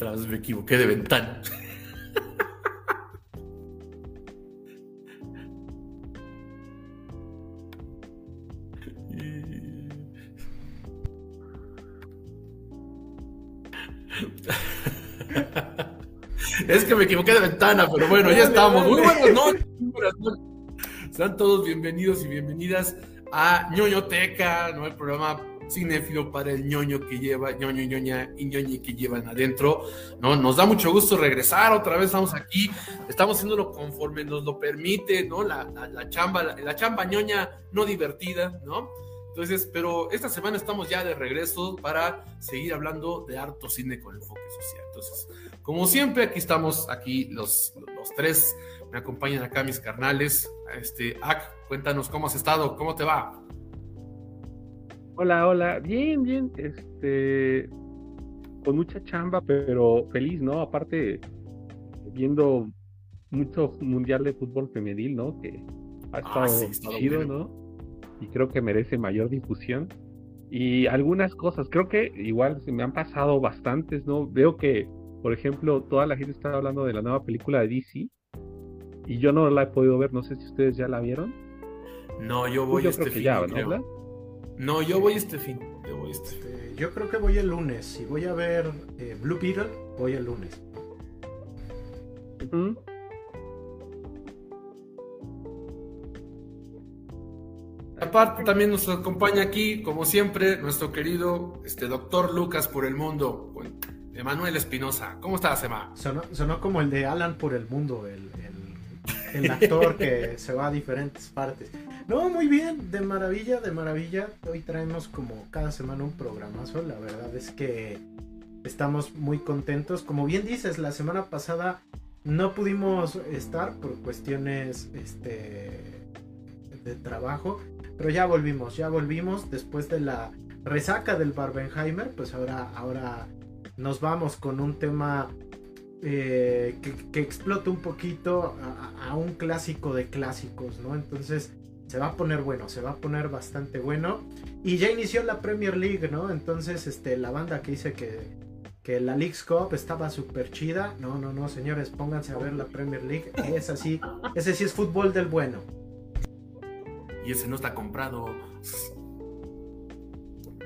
Otra vez me equivoqué de ventana. Es que me equivoqué de ventana, pero bueno, ya estamos. Muy buenas noches. Sean todos bienvenidos y bienvenidas a ñoñoteca, ¿no? El programa cinéfilo para el ñoño que lleva, ñoño, ñoña y ñoñi que llevan adentro, ¿no? Nos da mucho gusto regresar, otra vez estamos aquí, estamos haciéndolo conforme nos lo permite, ¿no? La, chamba, la, la, chamba ñoña no divertida, ¿no? Entonces, pero esta semana estamos ya de regreso para seguir hablando de harto cine con enfoque social. Entonces, como siempre, aquí estamos, aquí los, los tres, me acompañan acá mis carnales. Este, Ak, cuéntanos cómo has estado, cómo te va. Hola, hola, bien, bien, este, con mucha chamba, pero feliz, ¿no? Aparte, viendo mucho mundial de fútbol femenil, ¿no? Que ha ah, estado chido, ¿no? Y creo que merece mayor difusión. Y algunas cosas, creo que igual se me han pasado bastantes, ¿no? Veo que por ejemplo, toda la gente está hablando de la nueva película de DC y yo no la he podido ver, no sé si ustedes ya la vieron. No, yo voy yo este fin. Ya, ¿no? No, yo voy este fin. Yo, voy este este, yo creo que voy el lunes. Si voy a ver eh, Blue Beetle, voy el lunes. Aparte también nos acompaña aquí, como siempre, nuestro querido este doctor Lucas por el mundo. Emanuel Espinosa. ¿Cómo estás, Emma? Sonó, como el de Alan por el mundo, el, el, actor que se va a diferentes partes. No, muy bien, de maravilla, de maravilla. Hoy traemos como cada semana un programazo. La verdad es que estamos muy contentos. Como bien dices, la semana pasada no pudimos estar por cuestiones este, de trabajo, pero ya volvimos, ya volvimos después de la resaca del Barbenheimer, pues ahora, ahora nos vamos con un tema eh, que, explota un poquito a, un clásico de clásicos, ¿no? Entonces se va a poner bueno, se va a poner bastante bueno. Y ya inició la Premier League, ¿no? Entonces este, la banda que dice que, que la League's Cup estaba súper chida. No, no, no, señores, pónganse a ver la Premier League. Es así, ese sí es fútbol del bueno. Y ese no está comprado.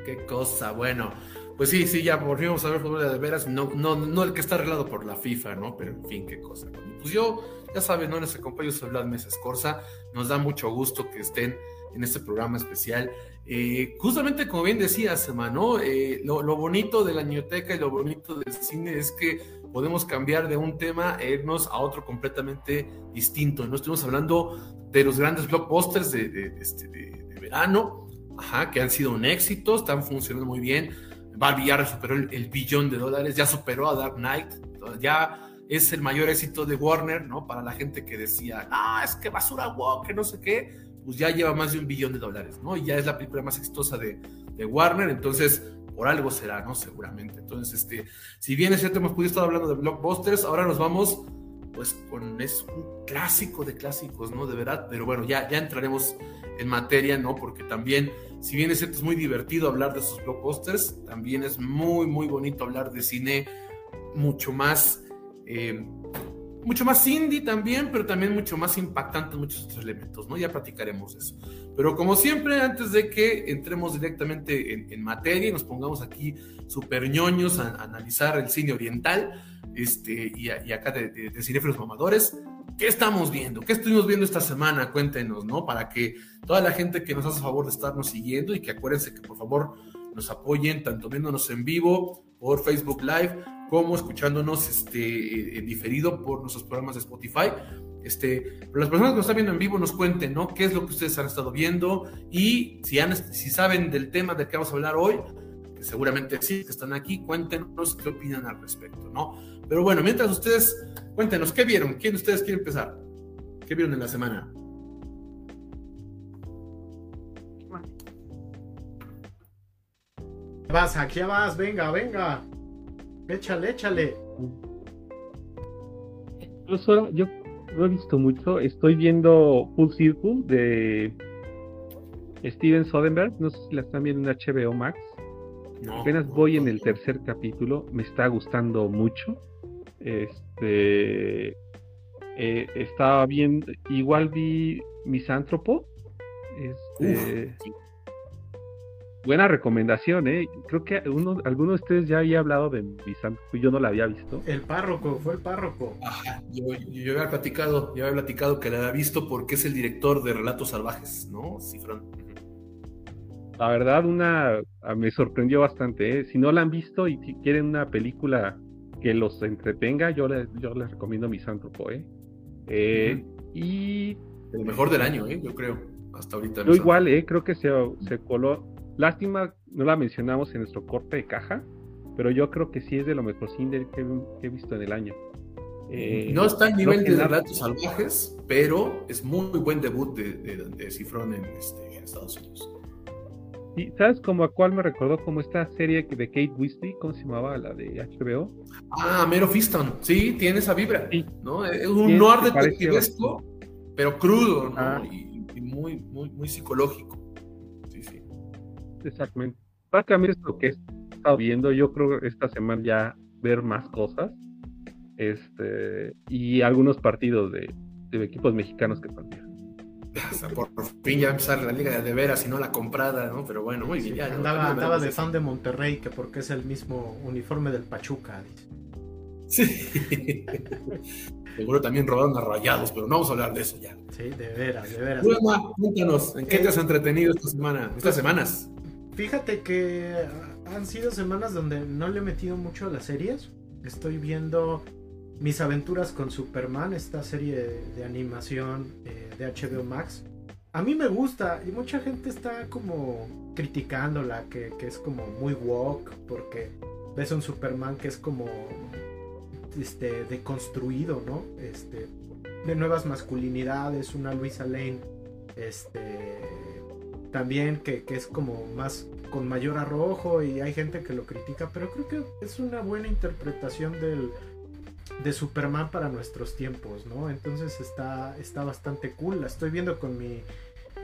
Qué cosa, bueno. Pues sí, sí, ya volvimos a ver fútbol de veras, no, no, no el que está arreglado por la FIFA, ¿no? Pero en fin, qué cosa. Pues yo, ya saben, ¿no? Les acompaño, soy Vlad Mesa Escorza, nos da mucho gusto que estén en este programa especial. Eh, justamente como bien decías, hermano, eh, lo, bonito de la ñoteca y lo bonito del cine es que podemos cambiar de un tema e irnos a otro completamente distinto. No estuvimos hablando de los grandes blockbusters de, este, verano, que han sido un éxito, están funcionando muy bien Barbie ya superó el, billón de dólares, ya superó a Dark Knight, ya es el mayor éxito de Warner, ¿no? Para la gente que decía, ah, es que basura wow, que no sé qué, pues ya lleva más de un billón de dólares, ¿no? Y ya es la película más exitosa de, de Warner, entonces por algo será, ¿no? Seguramente. Entonces, este, si bien es cierto, hemos podido estar hablando de blockbusters, ahora nos vamos, pues, con es un clásico de clásicos, ¿no? De verdad, pero bueno, ya, ya entraremos en materia, ¿no? Porque también si bien es es muy divertido hablar de esos blockbusters, también es muy, muy bonito hablar de cine mucho más, eh, mucho más indie también, pero también mucho más impactante en muchos otros elementos, ¿no? Ya platicaremos eso. Pero como siempre, antes de que entremos directamente en, materia y nos pongamos aquí super ñoños a, analizar el cine oriental, este, y, acá de, de, de mamadores, ¿Qué estamos viendo? ¿Qué estuvimos viendo esta semana? Cuéntenos, ¿no? Para que toda la gente que nos hace favor de estarnos siguiendo y que acuérdense que por favor nos apoyen tanto viéndonos en vivo por Facebook Live como escuchándonos este, en diferido por nuestros programas de Spotify. Este, las personas que nos están viendo en vivo nos cuenten, ¿no? ¿Qué es lo que ustedes han estado viendo? Y si, han, si saben del tema del que vamos a hablar hoy, que seguramente sí, que están aquí, cuéntenos qué opinan al respecto, ¿no? Pero bueno, mientras ustedes, cuéntenos, ¿qué vieron? ¿Quién de ustedes quiere empezar? ¿Qué vieron en la semana? Vas, aquí vas, venga, venga. Échale, échale. Yo, no he visto mucho, estoy viendo Full Circle de Steven Soderbergh, no sé si la están viendo en HBO Max. Apenas voy en el tercer capítulo, me está gustando mucho. Este eh, estaba bien, igual vi Misántropo. Este, buena recomendación, ¿eh? Creo que uno, alguno de ustedes ya había hablado de Misántropo y yo no la había visto. El párroco, fue el párroco. yo, había platicado, yo había platicado que la había visto porque es el director de Relatos Salvajes, ¿no? Cifrón. La verdad, una me sorprendió bastante. ¿eh? Si no la han visto y si quieren una película que los entretenga, yo les, yo les recomiendo Misántropo, ¿eh? eh Y. El mejor del año, ¿eh? Yo creo, hasta ahorita. Yo igual, ¿eh? Creo que se, se coló. Lástima, no la mencionamos en nuestro corte de caja, pero yo creo que sí es de lo mejor cine que, he visto en el año. Eh, no está al nivel de Relatos Salvajes, pero es muy buen debut de, de, Cifrón en, este, en Estados Unidos. ¿Y sabes como a cuál me recordó como esta serie de Kate Weasley? ¿Cómo se llamaba? La de HBO. Ah, Mero Fiston. Sí, tiene esa vibra. ¿no? Es un noir detectivesco, pero crudo, ¿no? Ah. Y, muy, muy, muy psicológico. Sí, sí. Exactamente. Básicamente es lo que he estado viendo. Yo creo que esta semana ya ver más cosas. Este, y algunos partidos de, de equipos mexicanos que partieron por fin ya empezar la liga de veras y no la comprada, ¿no? Pero bueno, muy bien. andaba, de fan de Monterrey, que porque es el mismo uniforme del Pachuca, Sí. Seguro también robaron a rayados, pero no vamos a hablar de eso ya. Sí, de veras, de veras. cuéntanos, ¿en qué te has entretenido esta semana, estas semanas? Fíjate que han sido semanas donde no le he metido mucho a las series. Estoy viendo mis aventuras con Superman, esta serie de, animación eh, de HBO Max. A mí me gusta y mucha gente está como criticándola, que, que es como muy woke, porque ves un Superman que es como este, deconstruido, ¿no? Este, de nuevas masculinidades, una Luisa Lane, este, también que, que, es como más con mayor arrojo y hay gente que lo critica, pero creo que es una buena interpretación del, de Superman para nuestros tiempos, ¿no? Entonces está, está bastante cool. La estoy viendo con mi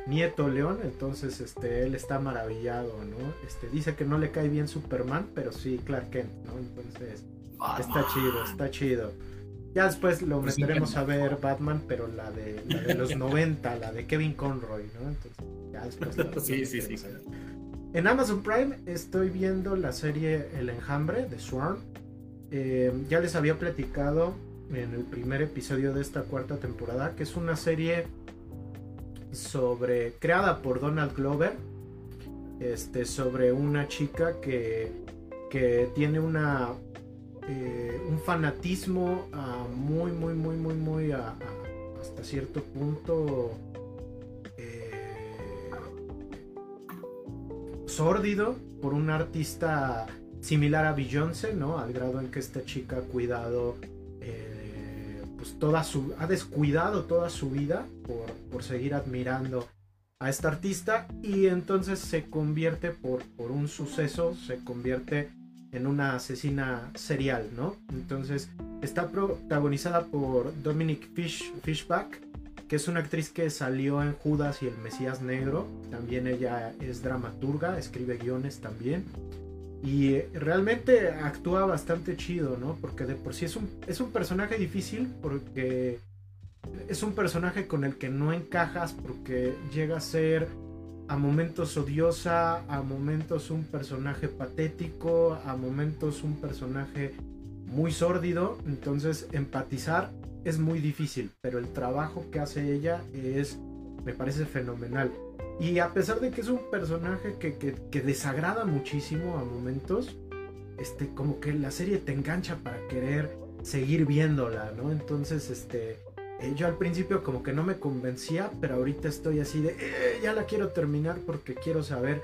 nieto León, entonces este, él está maravillado, ¿no? Este, dice que no le cae bien Superman, pero sí Clark Kent, ¿no? Entonces está chido, está chido. Ya después lo pues meteremos a ver Batman, pero la de, la de los 90, la de Kevin Conroy, ¿no? Entonces, ya después. sí, sí, sí. En Amazon Prime estoy viendo la serie El Enjambre de Swarm eh, ya les había platicado en el primer episodio de esta cuarta temporada que es una serie sobre creada por Donald Glover este sobre una chica que, que tiene una eh, un fanatismo ah, muy muy muy muy muy hasta cierto punto eh, sórdido por un artista similar a Beyoncé, ¿no? Al grado en que esta chica ha cuidado, eh, pues toda su, ha descuidado toda su vida por, por, seguir admirando a esta artista y entonces se convierte por, por un suceso, se convierte en una asesina serial, ¿no? Entonces está protagonizada por Dominic Fish, Fishback, que es una actriz que salió en Judas y el Mesías Negro. También ella es dramaturga, escribe guiones también. Y realmente actúa bastante chido, ¿no? Porque de por sí es un, es un personaje difícil porque es un personaje con el que no encajas porque llega a ser a momentos odiosa, a momentos un personaje patético, a momentos un personaje muy sórdido. Entonces empatizar es muy difícil, pero el trabajo que hace ella es, me parece fenomenal. Y a pesar de que es un personaje que, desagrada muchísimo a momentos, este, como que la serie te engancha para querer seguir viéndola, ¿no? Entonces, este, eh, yo al principio como que no me convencía, pero ahorita estoy así de, eh, ya la quiero terminar porque quiero saber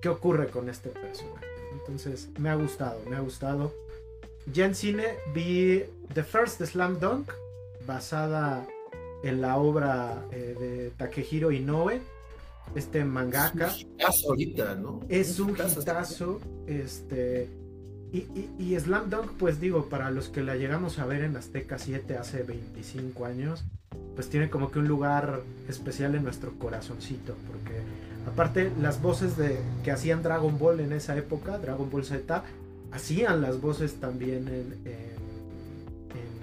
qué ocurre con este personaje. Entonces, me ha gustado, me ha gustado. Ya en cine vi The First Slam Dunk, basada en la obra eh, de Takehiro Inoue este mangaka. Es un ahorita, ¿no? Es un hitazo, este... Y, y, Slam Dunk, pues digo, para los que la llegamos a ver en Azteca 7 hace 25 años, pues tiene como que un lugar especial en nuestro corazoncito, porque aparte las voces de que hacían Dragon Ball en esa época, Dragon Ball Z, hacían las voces también en, en,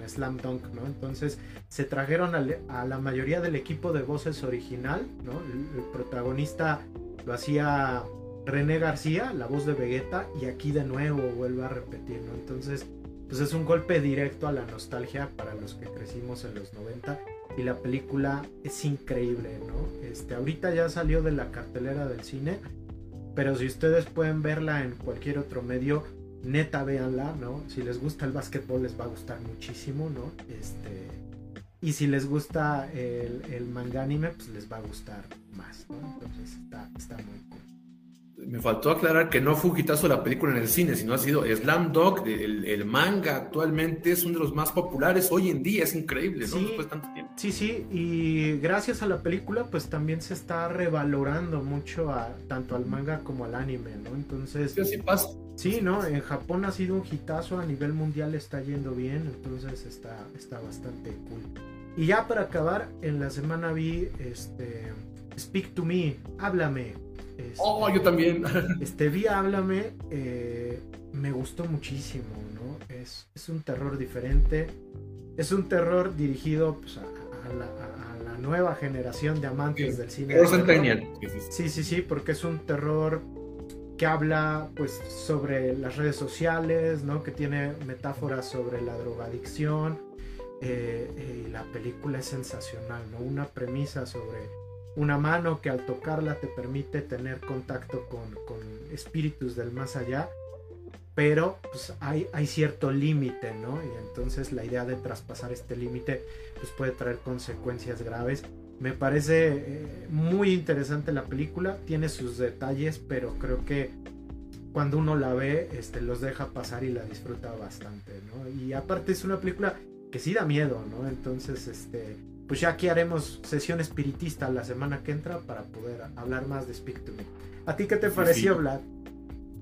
Slam Dunk, ¿no? Entonces se trajeron a, la mayoría del equipo de voces original, ¿no? El, protagonista lo hacía René García, la voz de Vegeta, y aquí de nuevo vuelve a repetir, ¿no? Entonces, pues es un golpe directo a la nostalgia para los que crecimos en los 90 y la película es increíble, ¿no? Este, ahorita ya salió de la cartelera del cine, pero si ustedes pueden verla en cualquier otro medio, neta véanla, ¿no? Si les gusta el básquetbol les va a gustar muchísimo, ¿no? Este, y si les gusta el, el manga anime, pues les va a gustar más, ¿no? Entonces está, está muy cool me faltó aclarar que no fue un hitazo la película en el cine, sino ha sido Slam Dog, el, manga actualmente es uno de los más populares hoy en día, es increíble, ¿no? Después de tanto tiempo. Sí, sí, y gracias a la película, pues también se está revalorando mucho a, tanto al manga como al anime, ¿no? Entonces. Sí, así pasa. Sí, ¿no? En Japón ha sido un hitazo, a nivel mundial está yendo bien, entonces está, está bastante cool. Y ya para acabar, en la semana vi este Speak to Me, háblame, este, oh, yo también. este, vi Háblame, eh, me gustó muchísimo, ¿no? Es, es, un terror diferente. Es un terror dirigido pues, a, la, nueva generación de amantes del cine. Sí, sí, sí, porque es un terror que habla pues sobre las redes sociales, ¿no? Que tiene metáforas sobre la drogadicción. Eh, eh, y la película es sensacional, ¿no? Una premisa sobre una mano que al tocarla te permite tener contacto con, espíritus del más allá, pero pues hay, hay cierto límite, ¿no? Y entonces la idea de traspasar este límite pues puede traer consecuencias graves. Me parece eh, muy interesante la película, tiene sus detalles, pero creo que cuando uno la ve, este, los deja pasar y la disfruta bastante, ¿no? Y aparte es una película que sí da miedo, ¿no? Entonces, este, pues ya aquí haremos sesión espiritista la semana que entra para poder hablar más de Speak to Me. ¿A ti qué te pareció, Vlad?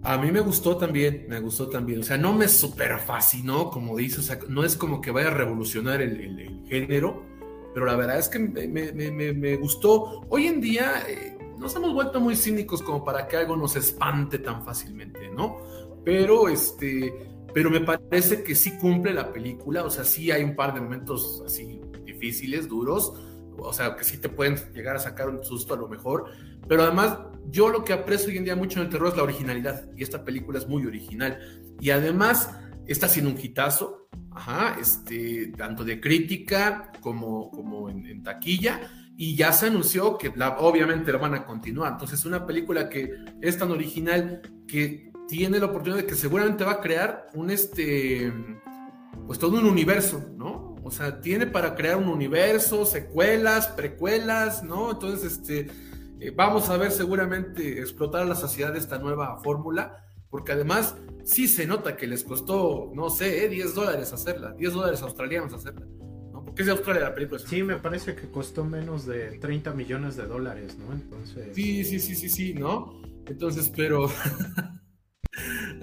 A mí me gustó también, me gustó también. O sea, no me super fascinó, como dices, o sea, no es como que vaya a revolucionar el, género, pero la verdad es que me, gustó. Hoy en día eh, nos hemos vuelto muy cínicos como para que algo nos espante tan fácilmente, ¿no? Pero este, pero me parece que sí cumple la película, o sea, sí hay un par de momentos así difíciles, duros, o sea, que sí te pueden llegar a sacar un susto a lo mejor, pero además yo lo que aprecio hoy en día mucho en el terror es la originalidad, y esta película es muy original, y además está siendo un hitazo, ajá, este, tanto de crítica como, como en, taquilla, y ya se anunció que obviamente la van a continuar, entonces una película que es tan original que tiene la oportunidad de que seguramente va a crear un este pues todo un universo, ¿no? O sea, tiene para crear un universo, secuelas, precuelas, ¿no? Entonces, este, eh, vamos a ver seguramente explotar a la saciedad esta nueva fórmula, porque además sí se nota que les costó, no sé, 10 eh, dólares hacerla, 10 dólares australianos hacerla. ¿no? Porque es de Australia la película. Sí, me parece que costó menos de 30 millones de dólares, ¿no? Entonces. Sí, sí, sí, sí, sí, ¿no? Entonces, pero.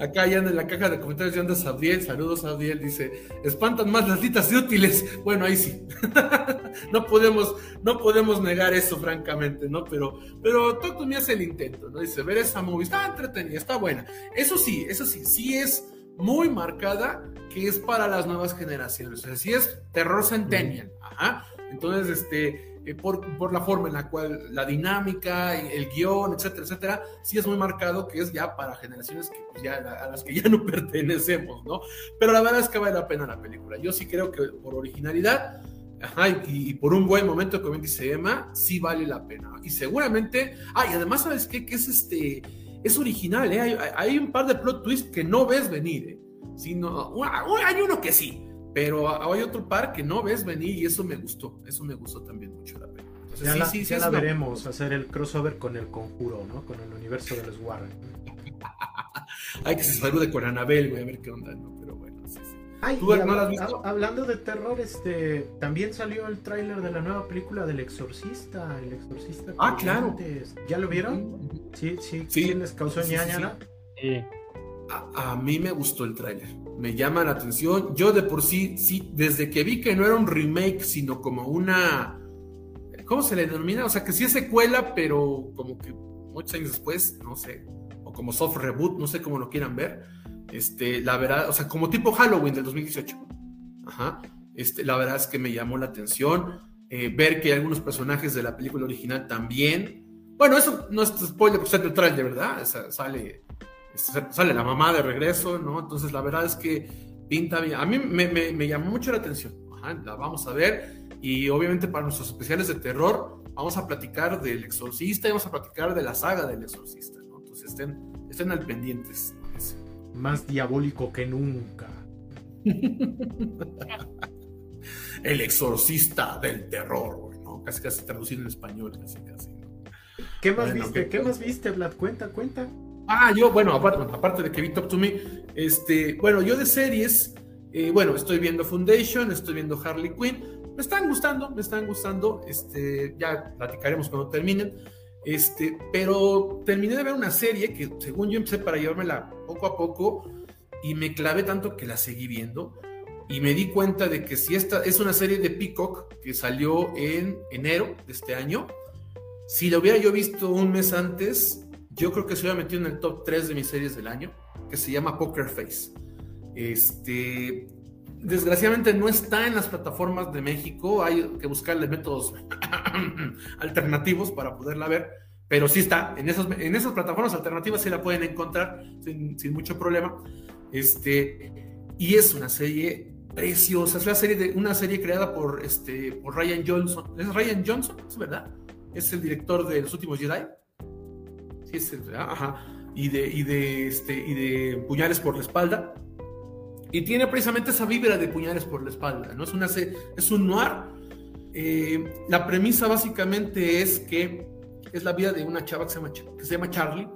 Acá ya en la caja de comentarios ya anda Sabdiel, saludos Sabdiel, dice, espantan más las litas de útiles. Bueno, ahí sí. no podemos, no podemos negar eso, francamente, ¿no? Pero, pero Toto me hace el intento, ¿no? Dice, ver esa movie, está entretenida, está buena. Eso sí, eso sí, sí es muy marcada que es para las nuevas generaciones. O sea, sí es terror centennial. Ajá. Entonces, este eh, por, la forma en la cual la dinámica, el guion, etcétera, etcétera, sí es muy marcado que es ya para generaciones que pues, ya, a las que ya no pertenecemos, ¿no? Pero la verdad es que vale la pena la película. Yo sí creo que por originalidad y, por un buen momento, como dice Emma, sí vale la pena. Y seguramente, ah, y además, ¿sabes qué? Que es este, es original, ¿eh? Hay, un par de plot twists que no ves venir, ¿eh? Sino, hay uno que sí, pero hay otro par que no ves venir y eso me gustó. Eso me gustó también mucho la pena. ya la, sí, la veremos, hacer el crossover con el conjuro, ¿no? Con el universo de los Warren. Hay que se salude con Anabel, voy a ver qué onda, ¿no? Pero bueno, sí, sí. Ay, ¿Tú no has visto? hablando de terror, este también salió el tráiler de la nueva película del Exorcista, el Exorcista. Ah, claro. ¿Ya lo vieron? Sí, sí. sí. les causó ñaña? Sí. A, a, mí me gustó el tráiler me llama la atención. Yo de por sí, sí, desde que vi que no era un remake, sino como una, ¿cómo se le denomina? O sea, que sí es secuela, pero como que muchos años después, no sé, o como soft reboot, no sé cómo lo quieran ver. Este, la verdad, o sea, como tipo Halloween del 2018. Ajá. Este, la verdad es que me llamó la atención eh, ver que algunos personajes de la película original también. Bueno, eso no es spoiler, porque está neutral de verdad. sale, sale la mamá de regreso, ¿no? Entonces, la verdad es que pinta bien. A mí me, me, llamó mucho la atención. Ajá, la vamos a ver. Y obviamente, para nuestros especiales de terror, vamos a platicar del Exorcista y vamos a platicar de la saga del Exorcista, ¿no? Entonces, estén, estén al pendientes. Más diabólico que nunca. el exorcista del terror, ¿no? Casi casi traducido en español, casi casi. ¿Qué más viste? ¿Qué, más viste, Vlad? Cuenta, cuenta. Ah, yo, bueno, aparte, de que vi Top to Me, este, bueno, yo de series, eh, bueno, estoy viendo Foundation, estoy viendo Harley Quinn, me están gustando, me están gustando, este, ya platicaremos cuando terminen, este, pero terminé de ver una serie que según yo empecé para llevármela poco a poco y me clavé tanto que la seguí viendo. Y me di cuenta de que si esta es una serie de Peacock que salió en enero de este año, si lo hubiera yo visto un mes antes, yo creo que se hubiera metido en el top 3 de mis series del año, que se llama Poker Face. Este, desgraciadamente no está en las plataformas de México, hay que buscarle métodos alternativos para poderla ver, pero sí está, en, esos, en esas plataformas alternativas sí la pueden encontrar sin, sin mucho problema. Este, y es una serie preciosa. Es la serie de una serie creada por este por Ryan Johnson. ¿Es Ryan Johnson? ¿Es verdad? Es el director de Los últimos Jedi. Ajá. Y de, y de este y de Puñales por la espalda. Y tiene precisamente esa vibra de Puñales por la espalda, ¿no? Es una es un noir. Eh, la premisa básicamente es que es la vida de una chava que se llama, que se llama Charlie,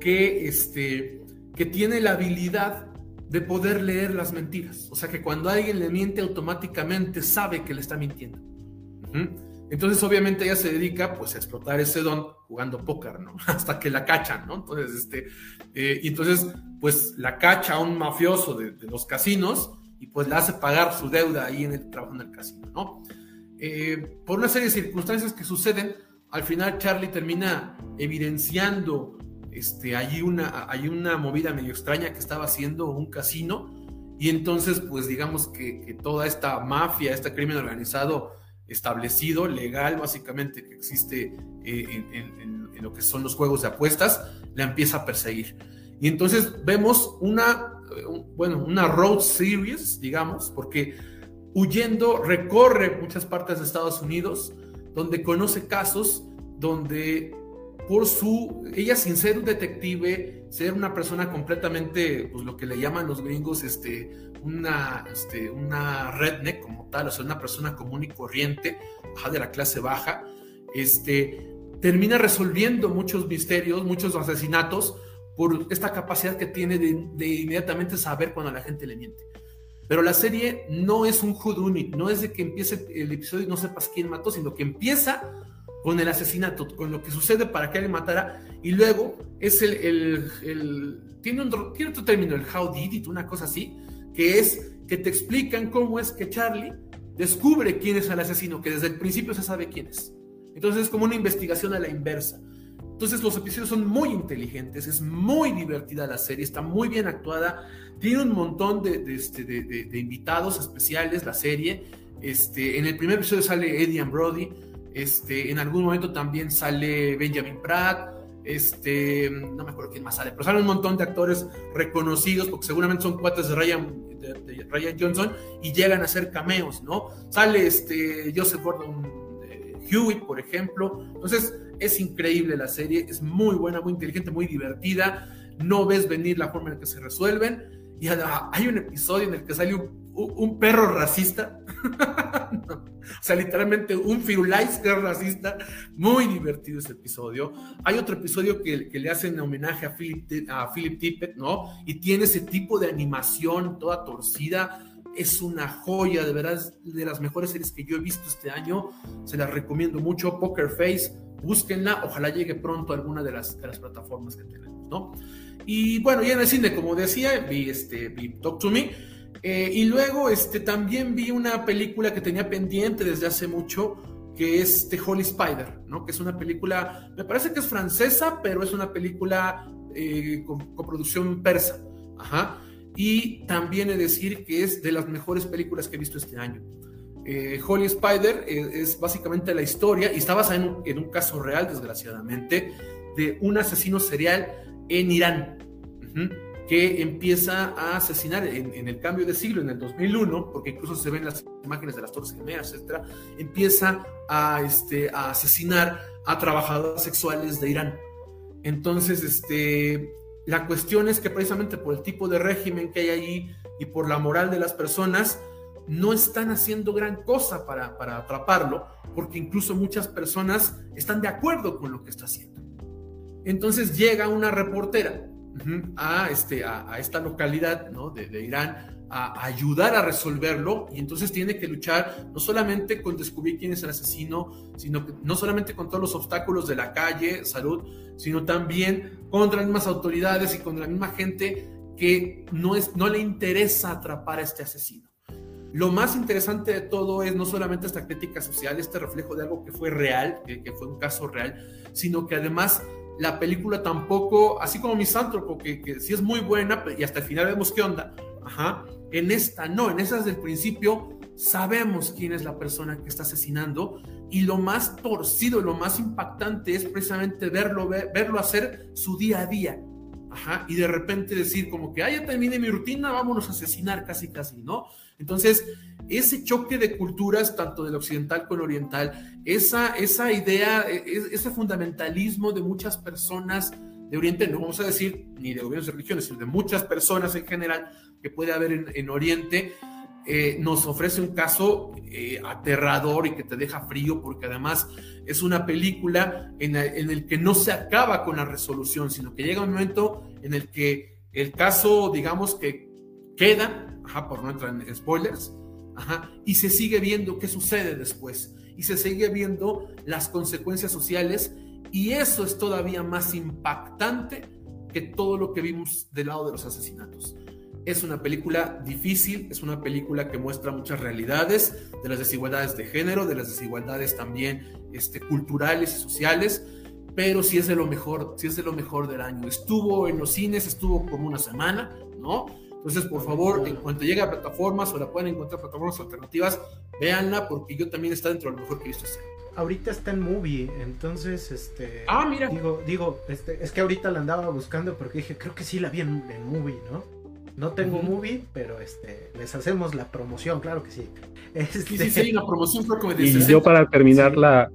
que, este, que tiene la habilidad de poder leer las mentiras. O sea que cuando alguien le miente automáticamente sabe que le está mintiendo. Entonces obviamente ella se dedica pues a explotar ese don jugando póker, ¿no? Hasta que la cachan, ¿no? Entonces, este, eh, y entonces pues la cacha a un mafioso de, los casinos y pues le hace pagar su deuda ahí en el trabajo en el casino, ¿no? Eh, por una serie de circunstancias que suceden, al final Charlie termina evidenciando este, hay, una, hay una movida medio extraña que estaba haciendo un casino y entonces pues digamos que, toda esta mafia, este crimen organizado establecido, legal básicamente que existe eh, en, lo que son los juegos de apuestas, la empieza a perseguir. Y entonces vemos una, bueno, una road series, digamos, porque huyendo recorre muchas partes de Estados Unidos, donde conoce casos donde por su, ella sin ser un detective, ser una persona completamente, pues lo que le llaman los gringos, este, una, este, una redneck como tal, o sea, una persona común y corriente, de la clase baja, este, termina resolviendo muchos misterios, muchos asesinatos, por esta capacidad que tiene de, de inmediatamente saber cuando la gente le miente. Pero la serie no es un whodunit, no es de que empiece el episodio y no sepas quién mató, sino que empieza con el asesinato, con lo que sucede para que alguien matara, y luego es el, el, tiene, un, tiene otro término, el how did it, una cosa así, que es que te explican cómo es que Charlie descubre quién es el asesino, que desde el principio se sabe quién es. Entonces es como una investigación a la inversa. Entonces los episodios son muy inteligentes, es muy divertida la serie, está muy bien actuada, tiene un montón de, de, este, de, invitados especiales la serie. Este, en el primer episodio sale Eddie and Brody, este, en algún momento también sale Benjamin Pratt, este, no me acuerdo quién más sale, pero salen un montón de actores reconocidos, porque seguramente son cuates de Ryan, de, Ryan Johnson, y llegan a hacer cameos, ¿no? Sale este, Joseph Gordon eh, Hewitt, por ejemplo. Entonces, es increíble la serie, es muy buena, muy inteligente, muy divertida. No ves venir la forma en la que se resuelven. Y hay un episodio en el que sale un perro racista. O sea, literalmente un firulais que racista. Muy divertido ese episodio. Hay otro episodio que, le hacen homenaje a Philip, a Tippett, ¿no? Y tiene ese tipo de animación toda torcida. Es una joya, de verdad, es de las mejores series que yo he visto este año. Se las recomiendo mucho. Poker Face, búsquenla. Ojalá llegue pronto a alguna de las, de las plataformas que tenemos, ¿no? Y bueno, ya en el cine, como decía, vi, este, vi Talk to Me eh, y luego este, también vi una película que tenía pendiente desde hace mucho, que es The Holy Spider, ¿no? Que es una película, me parece que es francesa, pero es una película eh, con, producción persa. Ajá. Y también he de decir que es de las mejores películas que he visto este año. Eh, Holy Spider es, básicamente la historia, y está basada en un, en un, caso real, desgraciadamente, de un asesino serial en Irán, que empieza a asesinar en, el cambio de siglo, en el 2001, porque incluso se ven las imágenes de las Torres Gemelas, etc., empieza a, este, a asesinar a trabajadoras sexuales de Irán. Entonces, este, la cuestión es que precisamente por el tipo de régimen que hay allí y por la moral de las personas, no están haciendo gran cosa para, para atraparlo, porque incluso muchas personas están de acuerdo con lo que está haciendo. Entonces llega una reportera a, este, a, esta localidad ¿no? de, Irán a, ayudar a resolverlo y entonces tiene que luchar no solamente con descubrir quién es el asesino, sino que no solamente con todos los obstáculos de la calle, salud, sino también contra las mismas autoridades y contra la misma gente que no, es, no le interesa atrapar a este asesino. Lo más interesante de todo es no solamente esta crítica social, este reflejo de algo que fue real, que fue un caso real, sino que además la película tampoco, así como Misántropo, que, que sí es muy buena y hasta el final vemos qué onda, ajá, en esta no, en esa desde el principio sabemos quién es la persona que está asesinando y lo más torcido, lo más impactante es precisamente verlo, verlo hacer su día a día. Ajá, y de repente decir como que, ah, ya terminé mi rutina, vámonos a asesinar casi, casi, ¿no? Entonces, ese choque de culturas, tanto del occidental con el oriental, esa, esa idea, e, e, ese fundamentalismo de muchas personas de Oriente, no vamos a decir ni de gobiernos de religiones, sino de muchas personas en general que puede haber en, Oriente, eh, nos ofrece un caso eh, aterrador y que te deja frío, porque además es una película en, en, el que no se acaba con la resolución, sino que llega un momento en el que el caso, digamos que queda, por no entrar en spoilers, y se sigue viendo qué sucede después, y se sigue viendo las consecuencias sociales, y eso es todavía más impactante que todo lo que vimos del lado de los asesinatos. Es una película difícil, es una película que muestra muchas realidades de las desigualdades de género, de las desigualdades también este, culturales y sociales, pero sí es de lo mejor, sí es de lo mejor del año. Estuvo en los cines, estuvo como una semana, ¿no? Entonces, por favor, en cuanto llegue a plataformas o la pueden encontrar plataformas alternativas, véanla porque yo también está dentro de lo mejor que he visto este Ahorita está en movie, entonces, este... Ah, mira. Digo, digo este, es que ahorita la andaba buscando porque dije, creo que sí la vi en, movie, ¿no? No tengo movie, pero este, les hacemos la promoción, claro que sí. Este... Sí, sí, una promoción, creo que me dice. Y yo para terminar la,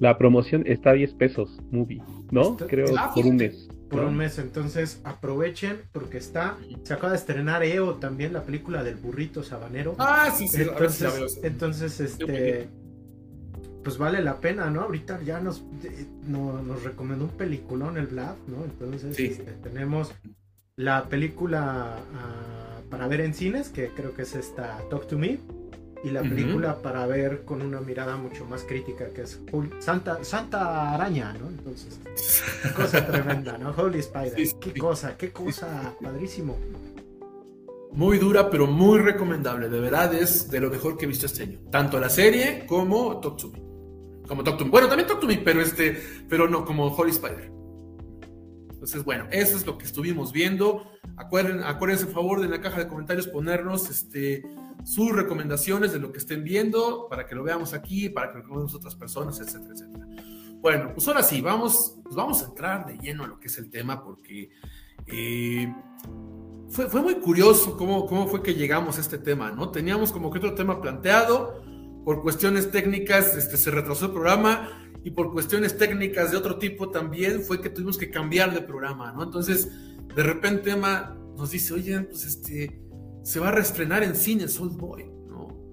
la promoción está a 10 pesos, movie, ¿no? Creo ah, por un mes por un mes. Entonces aprovechen porque está. Se acaba de estrenar EO también, la película del burrito sabanero. Ah, sí, sí. Entonces, entonces este. Pues vale la pena, ¿no? Ahorita ya nos, nos recomendó un peliculón el Vlad, ¿no? Entonces este, tenemos la película ah, para ver en cines, que creo que es esta Talk to Me y la película para ver con una mirada mucho más crítica que es Santa, Santa Araña, ¿no? Entonces, cosa tremenda, ¿no? Holy Spider, qué cosa, qué cosa, padrísimo. Muy dura, pero muy recomendable, de verdad es de lo mejor que he visto este año, tanto la serie como Talk to Me. Como Talk to Me. Bueno, también Talk to Me, pero este, pero no, como Holy Spider. Entonces, bueno, eso es lo que estuvimos viendo. Acuérdense, acuérdense, por favor, de en la caja de comentarios ponernos este sus recomendaciones de lo que estén viendo para que lo veamos aquí, para que lo veamos otras personas, etcétera, etcétera. Bueno, pues ahora sí, vamos, pues vamos a entrar de lleno a lo que es el tema porque eh, fue, fue, muy curioso cómo, cómo fue que llegamos a este tema, ¿no? Teníamos como que otro tema planteado, por cuestiones técnicas este, se retrasó el programa y por cuestiones técnicas de otro tipo también fue que tuvimos que cambiar de programa, ¿no? Entonces, de repente Emma nos dice, oye, pues este se va a reestrenar en cine Old Boy, ¿no?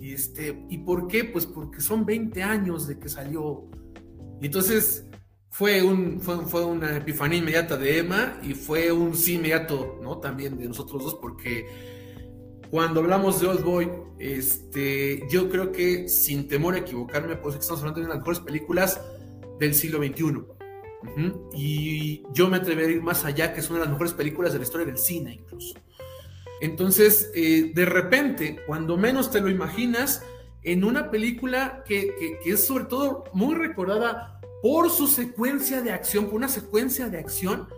Y, este, ¿Y por qué? Pues porque son 20 años de que salió. Entonces fue, un, fue, una epifanía inmediata de Emma y fue un sí inmediato, ¿no? También de nosotros dos, porque cuando hablamos de Old Boy, este, yo creo que sin temor a equivocarme, pues estamos hablando de una de las mejores películas del siglo XXI. Y yo me atrevería a ir más allá, que es una de las mejores películas de la historia del cine, incluso. Entonces, eh, de repente, cuando menos te lo imaginas, en una película que, que, es sobre todo muy recordada por su secuencia de acción, por una secuencia de acción,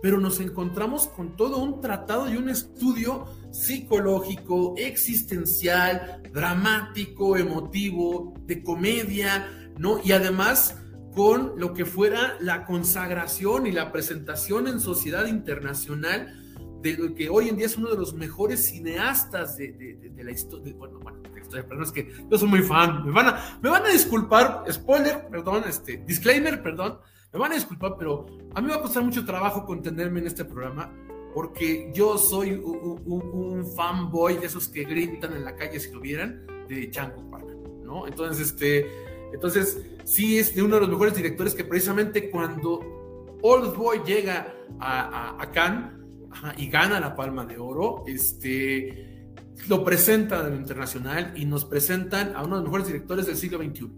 pero nos encontramos con todo un tratado y un estudio psicológico, existencial, dramático, emotivo, de comedia, ¿no? Y además con lo que fuera la consagración y la presentación en sociedad internacional de que hoy en día es uno de los mejores cineastas de, la historia. Bueno, bueno, de la historia, perdón, es que yo soy muy fan. Me van a, me van a disculpar, spoiler, perdón, este, disclaimer, perdón. Me van a disculpar, pero a mí me va a costar mucho trabajo contenerme en este programa porque yo soy un, fanboy de esos que gritan en la calle si lo vieran, de Chango Park, ¿no? Entonces, este, entonces, sí es de uno de los mejores directores que precisamente cuando Old Boy llega a, a, Cannes y gana la Palma de Oro, este, lo presenta en lo internacional y nos presentan a uno de los mejores directores del siglo XXI,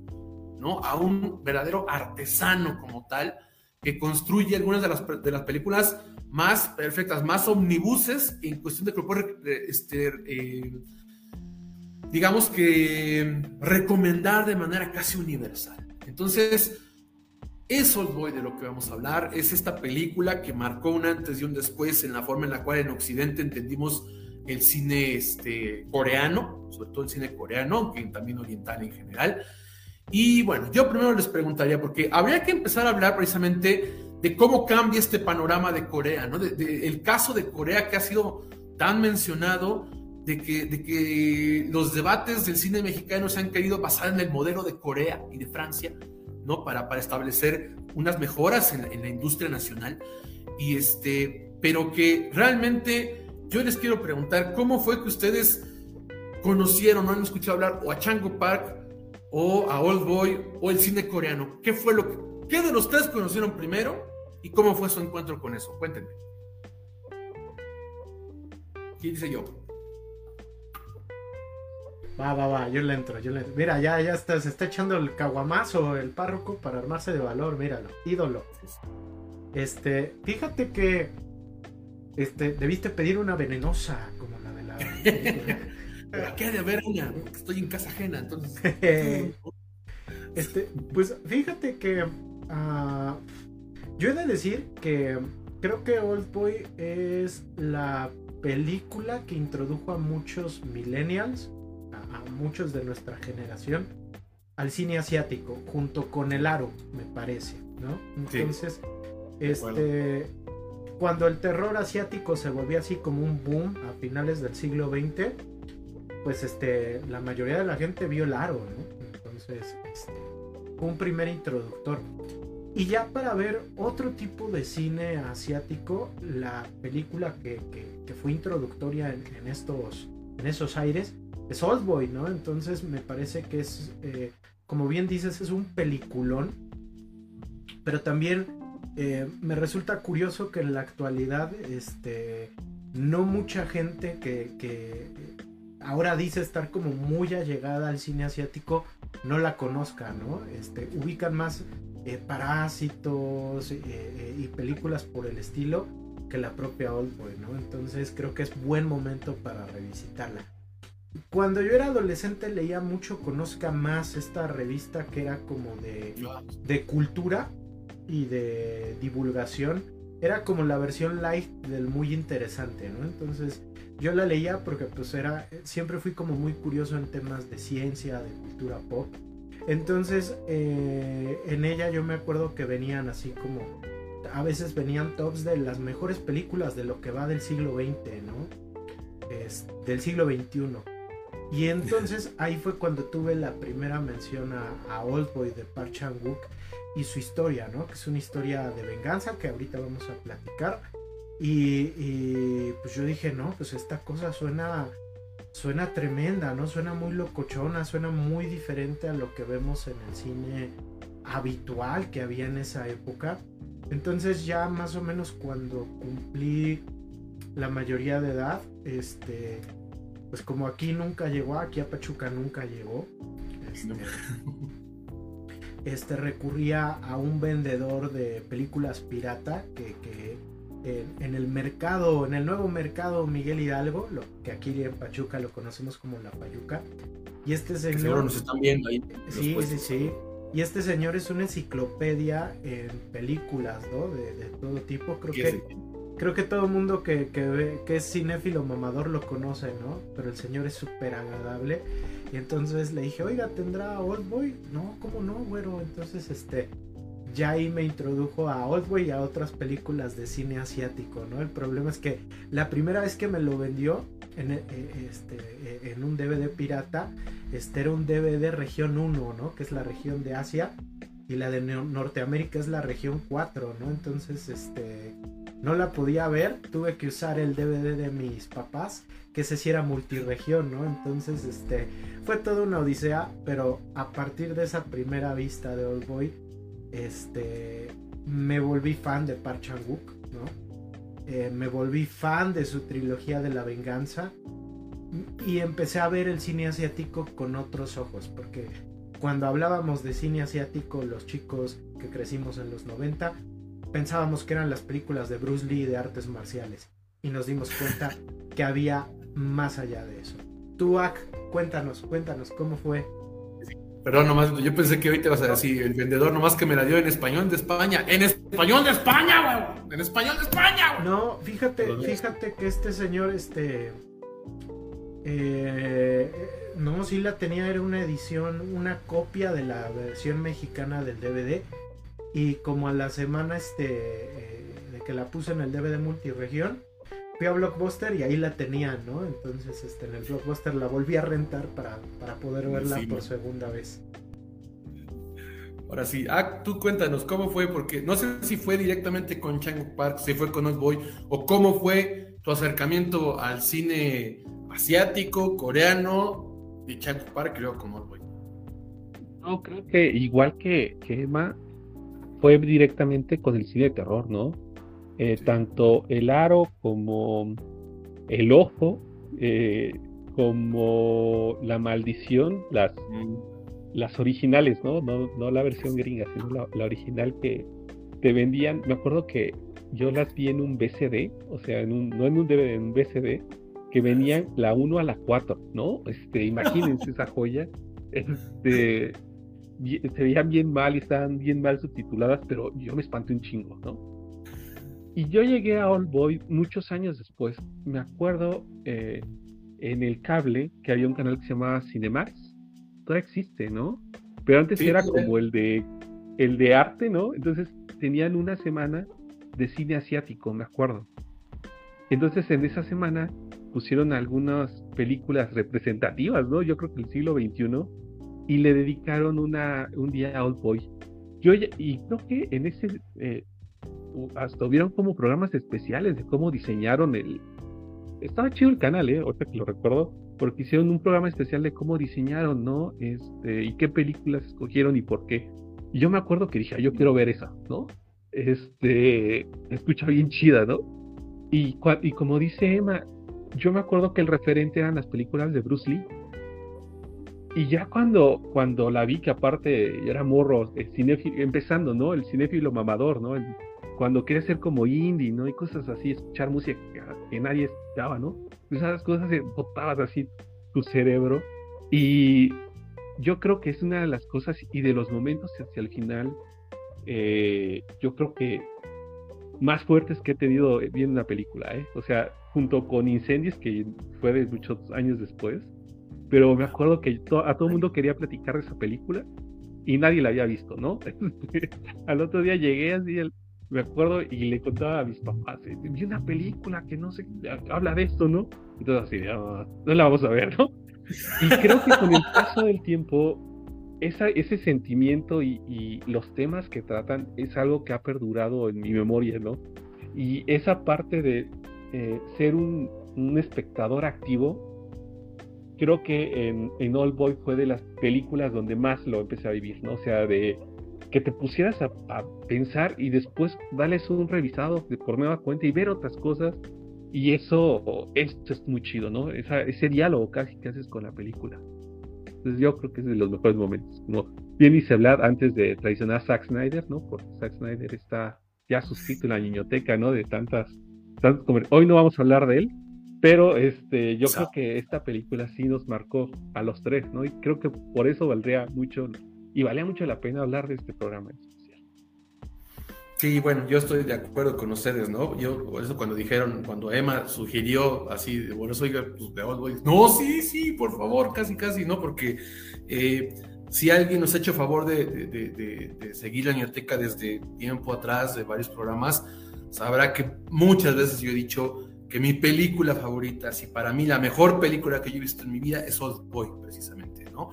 ¿no? A un verdadero artesano como tal que construye algunas de las, de las películas más perfectas, más omnibuses en cuestión de que puede este, eh, digamos que recomendar de manera casi universal. Entonces, es Old Boy de lo que vamos a hablar, es esta película que marcó un antes y un después en la forma en la cual en Occidente entendimos el cine este, coreano, sobre todo el cine coreano, aunque también oriental en general. Y bueno, yo primero les preguntaría, porque habría que empezar a hablar precisamente de cómo cambia este panorama de Corea, ¿no? De, el caso de Corea que ha sido tan mencionado de que, de que los debates del cine mexicano se han querido basar en el modelo de Corea y de Francia, ¿no? Para, para establecer unas mejoras en, en, la industria nacional. Y este, pero que realmente yo les quiero preguntar, ¿cómo fue que ustedes conocieron, no han escuchado hablar o a Chango Park o a Old Boy o el cine coreano? ¿Qué fue lo que, qué de los tres conocieron primero y cómo fue su encuentro con eso? Cuéntenme. ¿Quién dice yo? Va, va, va, yo le entro, yo le entro. Mira, ya, ya está, se está echando el caguamazo el párroco para armarse de valor, míralo, ídolo. Este, fíjate que este, debiste pedir una venenosa como la de la. ¿Qué de haber una? Estoy en casa ajena, entonces. este, pues fíjate que uh, yo he de decir que creo que Old Boy es la película que introdujo a muchos millennials muchos de nuestra generación al cine asiático, junto con el aro, me parece, ¿no? Entonces, este, cuando el terror asiático se volvió así como un boom a finales del siglo XX, pues este, la mayoría de la gente vio el aro, ¿no? Entonces, este, fue un primer introductor. Y ya para ver otro tipo de cine asiático, la película que, fue introductoria en, estos, en esos aires es Oldboy, ¿no? Entonces me parece que es, eh, como bien dices, es un peliculón, pero también eh, me resulta curioso que en la actualidad, este, no mucha gente que, ahora dice estar como muy allegada al cine asiático no la conozca, ¿no? Este, ubican más eh, parásitos y películas por el estilo que la propia Oldboy, ¿no? Entonces creo que es buen momento para revisitarla. Cuando yo era adolescente leía mucho Conozca Más, esta revista que era como de, de cultura y de divulgación. Era como la versión light del muy interesante, ¿no? Entonces yo la leía porque pues era, siempre fui como muy curioso en temas de ciencia, de cultura pop. Entonces eh, en ella yo me acuerdo que venían así como, a veces venían tops de las mejores películas de lo que va del siglo XX, ¿no? Es, del siglo XXI. Y entonces ahí fue cuando tuve la primera mención a, a Oldboy de Park Chan-wook y su historia, ¿no? Que es una historia de venganza que ahorita vamos a platicar. Y, pues yo dije, no, pues esta cosa suena, suena tremenda, ¿no? Suena muy locochona, suena muy diferente a lo que vemos en el cine habitual que había en esa época. Entonces ya más o menos cuando cumplí la mayoría de edad, este, pues como aquí nunca llegó, aquí a Pachuca nunca llegó, este, este recurría a un vendedor de películas pirata que, en, el mercado, en el nuevo mercado Miguel Hidalgo, lo que aquí en Pachuca lo conocemos como la Payuca, Y este señor... Seguro nos están viendo ahí. Sí, sí, sí. Y este señor es una enciclopedia en películas, ¿no? De, todo tipo. Creo que, creo que todo mundo que, que, que es cinéfilo mamador lo conoce, ¿no? Pero el señor es súper agradable. Y entonces le dije, oiga, ¿tendrá Old Boy? No, ¿cómo no, güero? Entonces, este, ya ahí me introdujo a Oldboy y a otras películas de cine asiático, ¿no? El problema es que la primera vez que me lo vendió en, eh, este, eh, en un DVD pirata, este era un DVD región 1, ¿no? Que es la región de Asia y la de Norteamérica es la región 4, ¿no? Entonces, este, no la podía ver, tuve que usar el DVD de mis papás, que se hiciera multiregión, ¿no? Entonces, este, fue toda una odisea, pero a partir de esa primera vista de Oldboy, este, me volví fan de Park Chan-wook, ¿no? Eh, me volví fan de su trilogía de la venganza y empecé a ver el cine asiático con otros ojos, porque cuando hablábamos de cine asiático, los chicos que crecimos en los 90, pensábamos que eran las películas de Bruce Lee de artes marciales y nos dimos cuenta que había más allá de eso. Tuak, cuéntanos, cuéntanos cómo fue Perdón, nomás, yo pensé que ahorita ibas a decir, el vendedor nomás que me la dio en español de España. ¡En español de España, güey! ¡En español de España, güey! No, fíjate, fíjate que este señor, este... Eh, no, sí la tenía, era una edición, una copia de la versión mexicana del DVD. Y como a la semana, este, eh, de que la puse en el DVD multiregión, fui a Blockbuster y ahí la tenía, ¿no? Entonces este, en el Blockbuster la volví a rentar para, para poder verla por segunda vez. Ahora sí, ah, tú cuéntanos cómo fue, porque no sé si fue directamente con Chang Park, si fue con Old Boy, o cómo fue tu acercamiento al cine asiático, coreano, y Chang Park, creo, con Old Boy. No, creo que igual que, que Emma, fue directamente con el cine de terror, ¿no? Eh, tanto el aro como el ojo, eh, como la maldición, las, las originales, ¿no? ¿no? la versión gringa, sino la, original que te vendían. Me acuerdo que yo las vi en un BCD, o sea, en un, no en un DVD, en un BCD, que venían la 1 a la 4, ¿no? Este, imagínense esa joya. Este, se veían bien mal y estaban bien mal subtituladas, pero yo me espanté un chingo, ¿no? Y yo llegué a Old Boy muchos años después. Me acuerdo eh, en el cable que había un canal que se llamaba Cinemax. Todavía existe, ¿no? Pero antes era como el de el de arte, ¿no? Entonces tenían una semana de cine asiático, me acuerdo. Entonces en esa semana pusieron algunas películas representativas, ¿no? Yo creo que el siglo XXI y le dedicaron una, un día a Old Boy. Yo y creo que en ese eh, hasta hubieron como programas especiales de cómo diseñaron el... Estaba chido el canal, ¿eh? Ahorita que lo recuerdo, porque hicieron un programa especial de cómo diseñaron, ¿no? Este, y qué películas escogieron y por qué. Y yo me acuerdo que dije, ah, yo quiero ver esa, ¿no? Este, escucha bien chida, ¿no? Y, y como dice Emma, yo me acuerdo que el referente eran las películas de Bruce Lee. Y ya cuando, cuando la vi, que aparte era morro, el empezando, ¿no? El cinéfilo mamador, ¿no? Cuando quería ser como indie, ¿no? Y cosas así, escuchar música que nadie escuchaba, ¿no? Pues esas cosas botabas así tu cerebro. Y yo creo que es una de las cosas y de los momentos hacia el final, eh, yo creo que más fuertes que he tenido viendo una película, ¿eh? O sea, junto con Incendies, que fue de muchos años después, pero me acuerdo que a todo el mundo quería platicar de esa película y nadie la había visto, ¿no? Al otro día llegué así, el, me acuerdo y le contaba a mis papás, eh, vi una película que no sé, habla de esto, ¿no? Entonces así, ah, no, la vamos a ver, ¿no? Y creo que con el paso del tiempo, esa, ese sentimiento y, los temas que tratan es algo que ha perdurado en mi memoria, ¿no? Y esa parte de eh, ser un, un, espectador activo, creo que en, en All Boy fue de las películas donde más lo empecé a vivir, ¿no? O sea, de que te pusieras a, pensar y después darles un revisado de por nueva cuenta y ver otras cosas. Y eso, esto es muy chido, ¿no? ese diálogo casi que haces con la película. Entonces yo creo que es de los mejores momentos. Como bien hice hablar antes de traicionar a Zack Snyder, ¿no? Porque Zack Snyder está ya suscrito en la niñoteca, ¿no? De tantas, tantas Hoy no vamos a hablar de él, Pero este, yo creo que esta película sí nos marcó a los tres, ¿no? Y creo que por eso valdría mucho y valía mucho la pena hablar de este programa especial. Sí, bueno, yo estoy de acuerdo con ustedes, ¿no? Yo, por eso cuando dijeron, cuando Emma sugirió así, bueno, oiga, pues de Old no, sí, sí, por favor, casi, casi, ¿no? Porque eh, si alguien nos ha hecho favor de, de, seguir la biblioteca desde tiempo atrás, de varios programas, sabrá que muchas veces yo he dicho que mi película favorita, si para mí la mejor película que yo he visto en mi vida es Old Boy, precisamente, ¿no?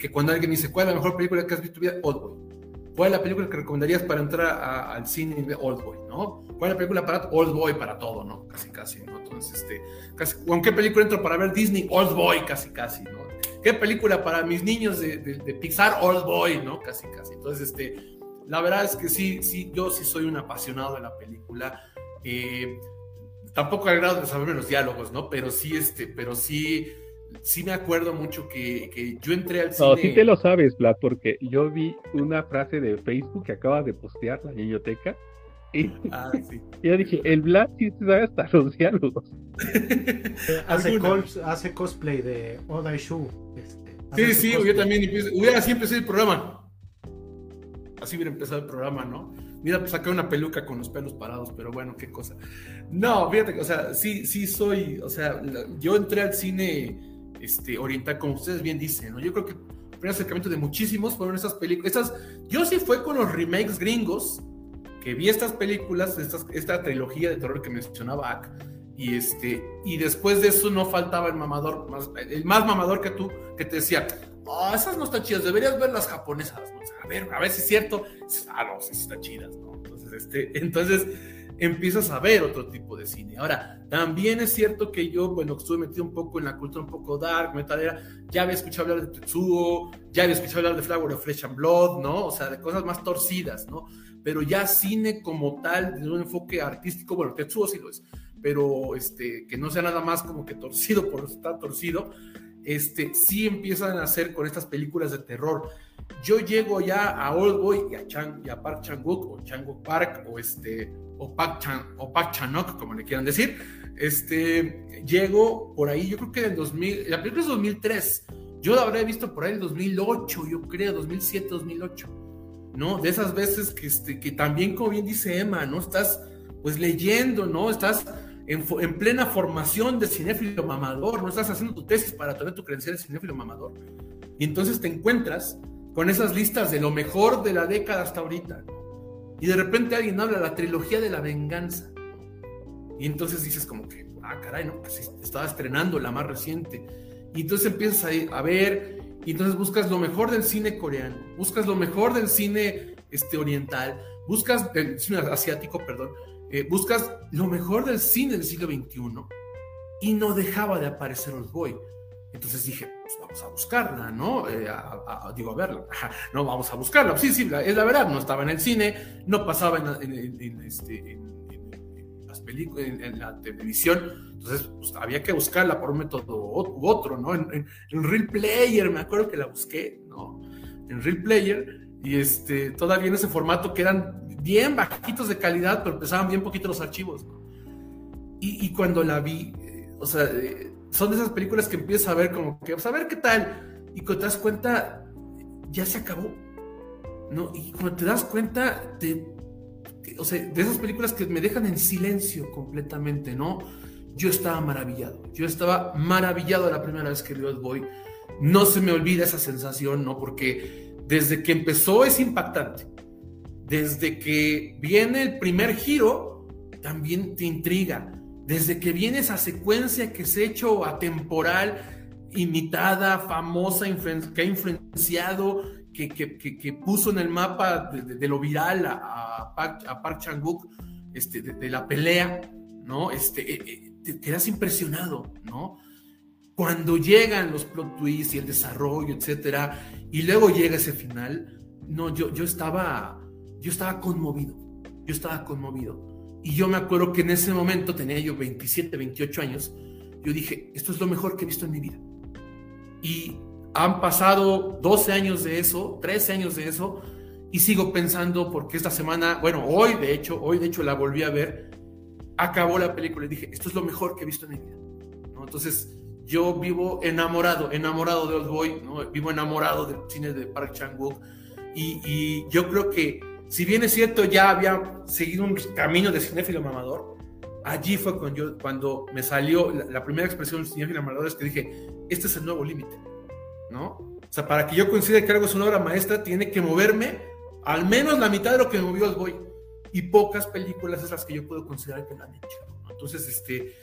Que cuando alguien dice, ¿cuál es la mejor película que has visto en tu vida? Old Boy. ¿Cuál es la película que recomendarías para entrar al cine de Old Boy, no? ¿Cuál es la película para Old Boy para todo, no? Casi, casi, ¿no? Entonces, este, ¿con qué película entro para ver Disney? Old Boy, casi, casi, ¿no? ¿Qué película para mis niños de, de, Pixar? Old Boy, ¿no? Casi, casi. Entonces, este, la verdad es que sí, sí, yo sí soy un apasionado de la película. Eh, tampoco al grado de saberme los diálogos, ¿no? Pero sí, este, pero sí, sí me acuerdo mucho que, que yo entré al cine. No, sí te lo sabes, Vlad, porque yo vi una frase de Facebook que acaba de postear la biblioteca. Y ah, sí. yo dije, el Vlad sí sabe hasta los diálogos. hace, hace, cosplay de Oda Shu. Este, sí, sí, yo también hubiera así empecé el programa. Así hubiera empezado el programa, ¿no? Mira, pues saqué una peluca con los pelos parados, pero bueno, qué cosa. No, fíjate que, o sea, sí, sí soy, o sea, yo entré al cine este, oriental, como ustedes bien dicen, ¿no? Yo creo que el primer acercamiento de muchísimos fueron esas películas. Estas, yo sí fue con los remakes gringos que vi estas películas, estas, esta trilogía de terror que mencionaba Ak, y este, y después de eso no faltaba el mamador, más, el más mamador que tú, que te decía, oh, esas no están chidas, deberías ver las japonesas, a ver, a ver si es cierto, ah, no, sí están chidas, ¿no? Entonces, este, entonces empiezas a ver otro tipo de cine. Ahora, también es cierto que yo, bueno, estuve metido un poco en la cultura un poco dark, metalera, ya había escuchado hablar de Tetsuo, ya había escuchado hablar de Flower of Flesh and Blood, ¿no? O sea, de cosas más torcidas, ¿no? Pero ya cine como tal, desde un enfoque artístico, bueno, Tetsuo sí lo es, pero este, que no sea nada más como que torcido por estar torcido, este, sí empiezan a hacer con estas películas de terror. Yo llego ya a Old Boy y a, Chang, y a Park Chang-wook o Chang-wook Park o este o Chanok, como le quieran decir. Este, llego por ahí, yo creo que en 2000, la película es 2003. Yo la habré visto por ahí en 2008, yo creo, 2007, 2008. ¿No? De esas veces que, este, que también, como bien dice Emma, ¿no? Estás pues leyendo, ¿no? Estás en, plena formación de cinéfilo mamador, no estás haciendo tu tesis para tener tu credencial de cinéfilo mamador. Y entonces te encuentras con esas listas de lo mejor de la década hasta ahorita. Y de repente alguien habla la trilogía de la venganza. Y entonces dices como que, ah, caray, no, pues estaba estrenando la más reciente. Y entonces empiezas a, a ver, y entonces buscas lo mejor del cine coreano, buscas lo mejor del cine este, oriental, buscas del cine asiático, perdón, eh, buscas lo mejor del cine del siglo XXI y no dejaba de aparecer Old Boy. Entonces dije, pues vamos a buscarla, ¿no? Eh, digo, a verla. no, vamos a buscarla. Sí, sí, es la verdad, no estaba en el cine, no pasaba en, este, las películas, en, la televisión. Entonces, pues, había que buscarla por un método u otro, ¿no? En, Real Player, me acuerdo que la busqué, ¿no? En Real Player, y este, todavía en ese formato que eran bien bajitos de calidad, pero pesaban bien poquito los archivos. Y, cuando la vi, eh, o sea, eh, son de esas películas que empiezas a ver como que, pues a ver qué tal, y cuando te das cuenta, ya se acabó. ¿no? Y cuando te das cuenta de, o sea, de esas películas que me dejan en silencio completamente, ¿no? Yo estaba maravillado, yo estaba maravillado la primera vez que vi Old Boy. No se me olvida esa sensación, ¿no? Porque desde que empezó es impactante desde que viene el primer giro, también te intriga. Desde que viene esa secuencia que se ha hecho atemporal, imitada, famosa, que ha influenciado, que, puso en el mapa de, lo viral a, a, Park, Chang-wook, este, de, la pelea, ¿no? Este, eh, eh, te quedas impresionado, ¿no? Cuando llegan los plot twists y el desarrollo, etcétera, y luego llega ese final, no, yo, yo estaba yo estaba conmovido, yo estaba conmovido. Y yo me acuerdo que en ese momento, tenía yo 27, 28 años, yo dije, esto es lo mejor que he visto en mi vida. Y han pasado 12 años de eso, 13 años de eso, y sigo pensando porque esta semana, bueno, hoy de hecho, hoy de hecho la volví a ver, acabó la película y dije, esto es lo mejor que he visto en mi vida. ¿no? Entonces, yo vivo enamorado, enamorado de Old Boy, ¿no? Vivo enamorado del cine de Park Chan-wook y, y, yo creo que, si bien es cierto, ya había seguido un camino de cinéfilo mamador, allí fue cuando, yo, cuando me salió la, primera expresión cinéfilo mamador, es que dije, este es el nuevo límite, ¿no? O sea, para que yo considere que algo es una obra maestra, tiene que moverme al menos la mitad de lo que me movió Old Boy. Y pocas películas es las que yo puedo considerar que lo han hecho. ¿no? Entonces, este,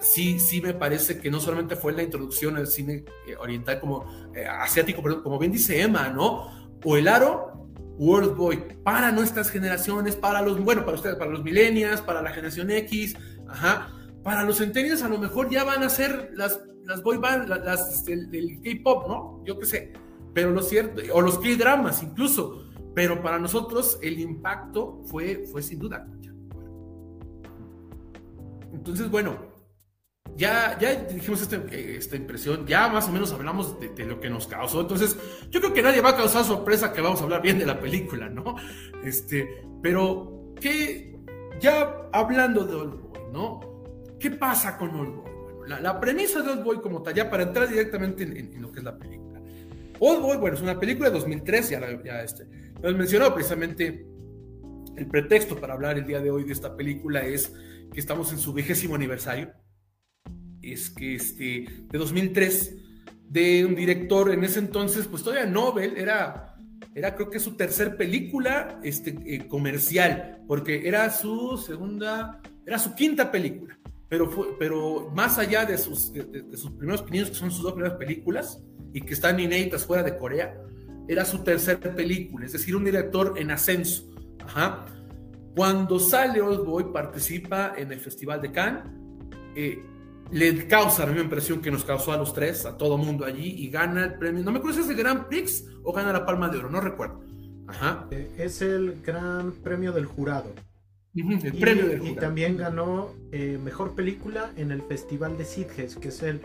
sí, sí me parece que no solamente fue la introducción al cine eh, oriental como eh, asiático, pero como bien dice Emma, ¿no? O el aro, World Boy, para nuestras generaciones, para los, bueno, para ustedes, para los millennials, para la generación X, ajá, para los centennials a lo mejor ya van a ser las, las boy band, las, este, el, K-pop, ¿no? Yo qué sé, pero lo cierto, o los K-dramas incluso, pero para nosotros el impacto fue, fue sin duda. Entonces, bueno, ya, ya dijimos esta, esta, impresión, ya más o menos hablamos de, lo que nos causó. Entonces, yo creo que nadie va a causar sorpresa que vamos a hablar bien de la película, ¿no? Este, pero, ¿qué, ya hablando de Old Boy, ¿no? ¿Qué pasa con Old Boy? Bueno, la, premisa de Old Boy como tal, ya para entrar directamente en, lo que es la película. Old Boy, bueno, es una película de 2003, ya, ya este, lo mencionó precisamente el pretexto para hablar el día de hoy de esta película es que estamos en su vigésimo aniversario es que este, de 2003, de un director en ese entonces, pues todavía Nobel, era, era creo que su tercer película este, eh, comercial, porque era su segunda, era su quinta película, pero, fue, pero más allá de sus, de, sus primeros pininos, que son sus dos primeras películas, y que están inéditas fuera de Corea, era su tercer película, es decir, un director en ascenso. Ajá. Cuando sale Old Boy, participa en el Festival de Cannes. Eh, le causa la misma impresión que nos causó a los tres, a todo mundo allí, y gana el premio. No me acuerdo si es el Gran Prix o gana la Palma de Oro, no recuerdo. Ajá. Eh, es el Gran Premio del Jurado. el premio del jurado. Y también ganó eh, Mejor Película en el Festival de Sitges, que es el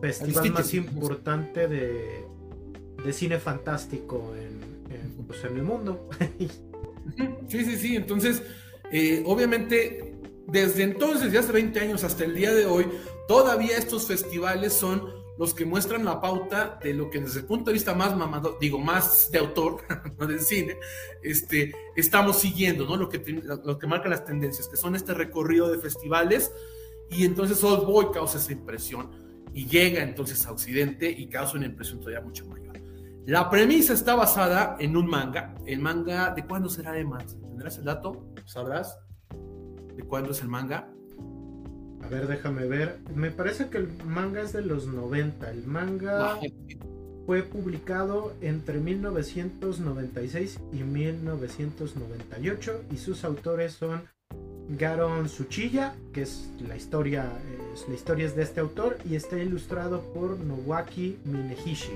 festival más importante de, de, cine fantástico en, pues, en el mundo. sí, sí, sí. Entonces, eh, obviamente desde entonces, ya hace 20 años hasta el día de hoy, todavía estos festivales son los que muestran la pauta de lo que desde el punto de vista más mamado, digo, más de autor, no del cine, este, estamos siguiendo, ¿no? Lo que, lo que marca las tendencias, que son este recorrido de festivales, y entonces Old Boy causa esa impresión, y llega entonces a Occidente y causa una impresión todavía mucho mayor. La premisa está basada en un manga, el manga, ¿de cuándo será, Emma? ¿Tendrás el dato? ¿Sabrás? ¿De cuándo es el manga? A ver, déjame ver. Me parece que el manga es de los 90. El manga fue publicado entre 1996 y 1998 y sus autores son Garon Tsuchiya, que es la historia, es, la historia es de este autor y está ilustrado por Nowaki Minehishi.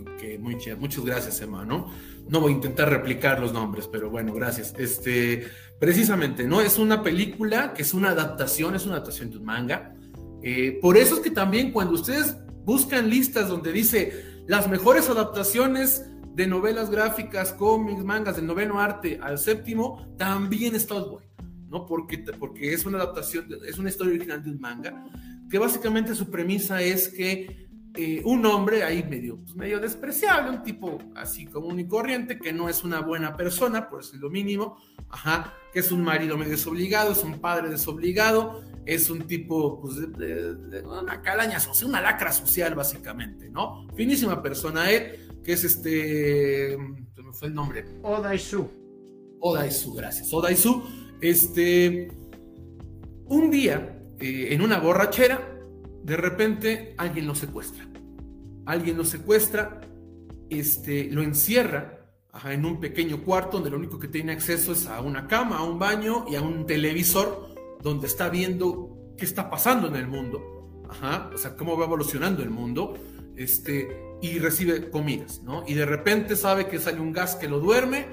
Ok, muy muchas gracias, hermano. No voy a intentar replicar los nombres, pero bueno, gracias. Este, precisamente, ¿no? Es una película que es una adaptación, es una adaptación de un manga. Eh, por eso es que también cuando ustedes buscan listas donde dice las mejores adaptaciones de novelas gráficas, cómics, mangas, del noveno arte al séptimo, también está Old ¿no? Porque, porque es una adaptación, es una historia original de un manga, que básicamente su premisa es que eh, un hombre ahí medio, pues, medio despreciable, un tipo así común y corriente, que no es una buena persona, por decir lo mínimo, ajá, que es un marido medio desobligado, es un padre desobligado, es un tipo, pues, de, una calaña social, una lacra social, básicamente, ¿no? Finísima persona, él, que es este, se me fue el nombre. Odaisu. Odaisu, gracias. Odaisu, este, un día, eh, en una borrachera, de repente alguien lo secuestra. Alguien lo secuestra, este, lo encierra en un pequeño cuarto donde lo único que tiene acceso es a una cama, a un baño y a un televisor donde está viendo qué está pasando en el mundo. Ajá, o sea, cómo va evolucionando el mundo. Este, y recibe comidas, ¿no? Y de repente sabe que sale un gas que lo duerme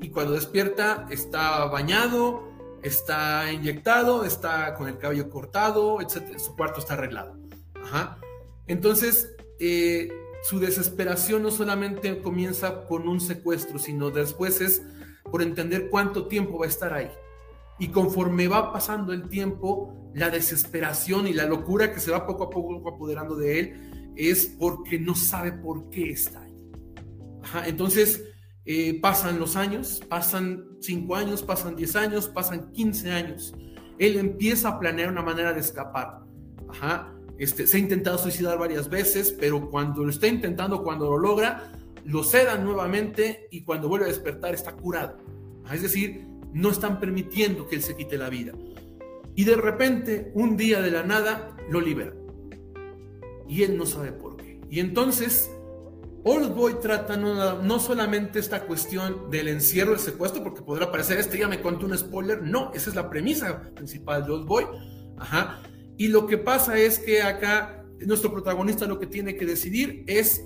y cuando despierta está bañado, está inyectado, está con el cabello cortado, etc. Su cuarto está arreglado. Ajá. Entonces, eh, su desesperación no solamente comienza con un secuestro, sino después es por entender cuánto tiempo va a estar ahí. y conforme va pasando el tiempo, la desesperación y la locura que se va poco a poco apoderando de él es porque no sabe por qué está ahí. entonces, eh, pasan los años, pasan 5 años, pasan 10 años, pasan 15 años. Él empieza a planear una manera de escapar. Este, se ha intentado suicidar varias veces, pero cuando lo está intentando, cuando lo logra, lo sedan nuevamente y cuando vuelve a despertar está curado. Es decir, no están permitiendo que él se quite la vida. Y de repente, un día de la nada, lo liberan. Y él no sabe por qué. Y entonces, Old Boy trata no, no solamente esta cuestión del encierro, del secuestro, porque podrá parecer, este ya me contó un spoiler. No, esa es la premisa principal de Old Boy. Ajá. Y lo que pasa es que acá nuestro protagonista lo que tiene que decidir es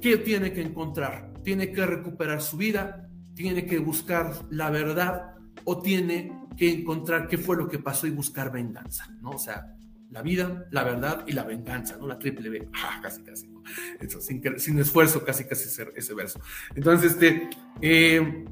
qué tiene que encontrar. Tiene que recuperar su vida, tiene que buscar la verdad o tiene que encontrar qué fue lo que pasó y buscar venganza, ¿no? O sea, la vida, la verdad y la venganza, ¿no? La triple B, ah, casi, casi, Eso, sin, esfuerzo, casi, casi ese, ese verso. Entonces, este, eh,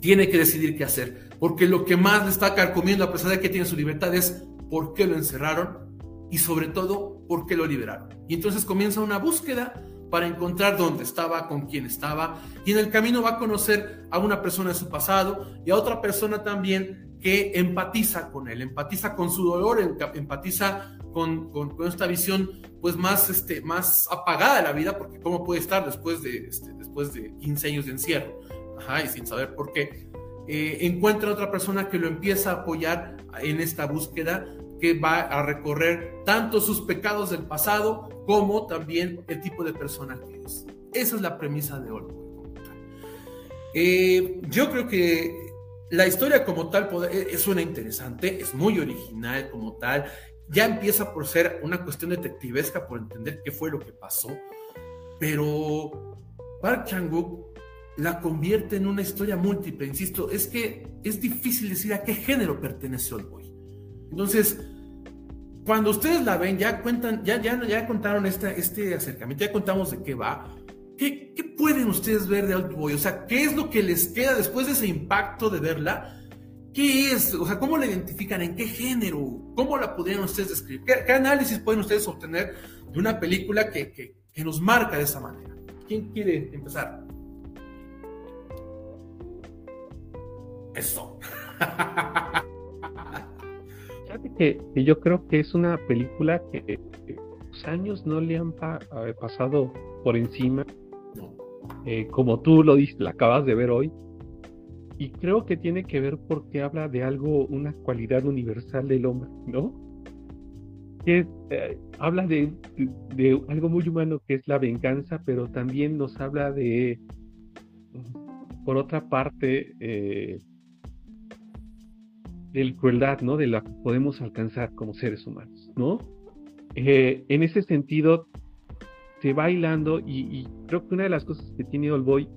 tiene que decidir qué hacer, porque lo que más le está carcomiendo, a pesar de que tiene su libertad, es por qué lo encerraron y sobre todo, por qué lo liberaron. Y entonces comienza una búsqueda para encontrar dónde estaba, con quién estaba, y en el camino va a conocer a una persona de su pasado y a otra persona también que empatiza con él, empatiza con su dolor, empatiza con, esta visión pues más, este, más apagada de la vida, porque cómo puede estar después de, este, después de 15 años de encierro, Ajá, y sin saber por qué. Eh, encuentra otra persona que lo empieza a apoyar en esta búsqueda que va a recorrer tanto sus pecados del pasado como también el tipo de persona que es. Esa es la premisa de Old eh, yo creo que la historia como tal eh, es suena interesante, es muy original como tal. Ya empieza por ser una cuestión detectivesca, por entender qué fue lo que pasó. Pero Park Chang-wook la convierte en una historia múltiple. Insisto, es que es difícil decir a qué género pertenece Old Boy. Entonces, cuando ustedes la ven, ya cuentan, ya, ya, ya contaron este, este acercamiento, ya contamos de qué va. ¿Qué, ¿Qué pueden ustedes ver de Old Boy? O sea, ¿qué es lo que les queda después de ese impacto de verla? ¿Qué es? O sea, ¿cómo la identifican? ¿En qué género? ¿Cómo la podrían ustedes describir? ¿Qué, análisis pueden ustedes obtener de una película que, que, que nos marca de esa manera? ¿Quién quiere empezar? Eso. que, yo creo que es una película que los años no le han eh, pasado por encima. Eh, como tú lo dices, la acabas de ver hoy. Y creo que tiene que ver porque habla de algo, una cualidad universal del hombre, ¿no? Que eh, habla de, de, algo muy humano que es la venganza, pero también nos habla de, por otra parte, de crueldad, ¿no? De la que podemos alcanzar como seres humanos, ¿no? Eh, en ese sentido, se va hilando y, creo que una de las cosas que tiene Boy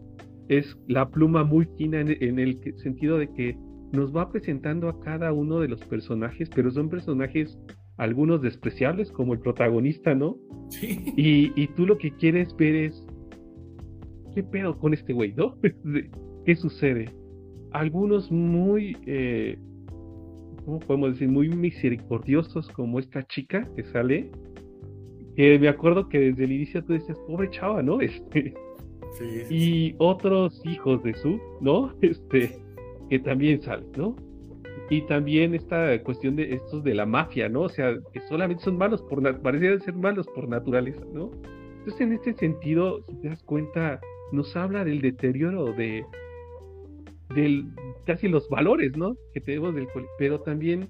es la pluma muy fina en, el sentido de que nos va presentando a cada uno de los personajes, pero son personajes algunos despreciables, como el protagonista, ¿no? Sí. Y, tú lo que quieres ver es, ¿qué pedo con este güey, no? ¿Qué sucede? Algunos muy eh, podemos decir? Muy misericordiosos como esta chica que sale. Que me acuerdo que desde el inicio tú decías, pobre chava, ¿no? Este, y otros hijos de su, ¿no? Este, que también salen, ¿no? Y también esta cuestión de estos de la mafia, ¿no? O sea, que solamente son malos por, parecían ser malos por naturaleza, ¿no? Entonces, en este sentido, si te das cuenta, nos habla del deterioro de, del, casi los valores, ¿no? Que tenemos del pero también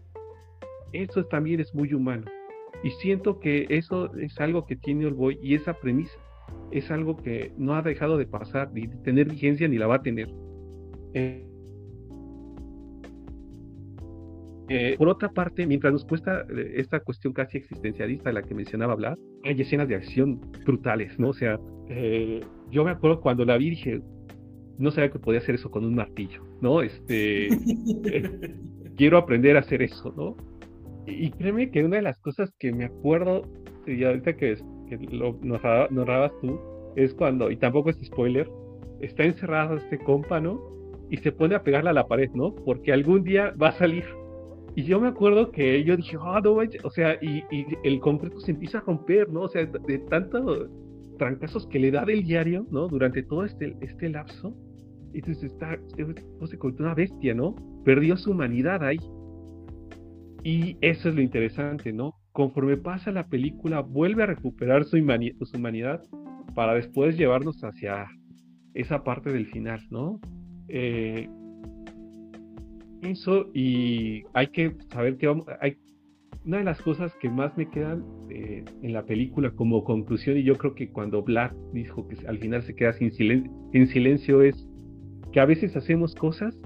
eso también es muy humano. Y siento que eso es algo que tiene Olboy y esa premisa es algo que no ha dejado de pasar, ni de tener vigencia, ni la va a tener. Eh, eh, por otra parte, mientras nos cuesta eh, esta cuestión casi existencialista de la que mencionaba hablar, hay escenas de acción brutales, ¿no? O sea, yo me acuerdo cuando la vi dije, no sabía que podía hacer eso con un martillo, ¿no? Este, quiero aprender a hacer eso, ¿no? Y, créeme que una de las cosas que me acuerdo, y ahorita que, lo narrabas tú, es cuando, y tampoco es spoiler, está encerrado este compa, ¿no? y se pone a pegarla a la pared, ¿no? Porque algún día va a salir. Y yo me acuerdo que yo dije, ah, no o sea, y, el concreto se empieza a romper, ¿no? O sea, de, tantos trancazos que le da del diario, ¿no? Durante todo este, este lapso. Entonces está, se convirtió una bestia, ¿no? Perdió su humanidad ahí. Y eso es lo interesante, ¿no? Conforme pasa la película, vuelve a recuperar su, su humanidad para después llevarnos hacia esa parte del final, ¿no? Eh, eso y hay que saber que vamos, hay, una de las cosas que más me quedan eh, en la película como conclusión y yo creo que cuando Black dijo que al final se queda sin en silencio es que a veces hacemos cosas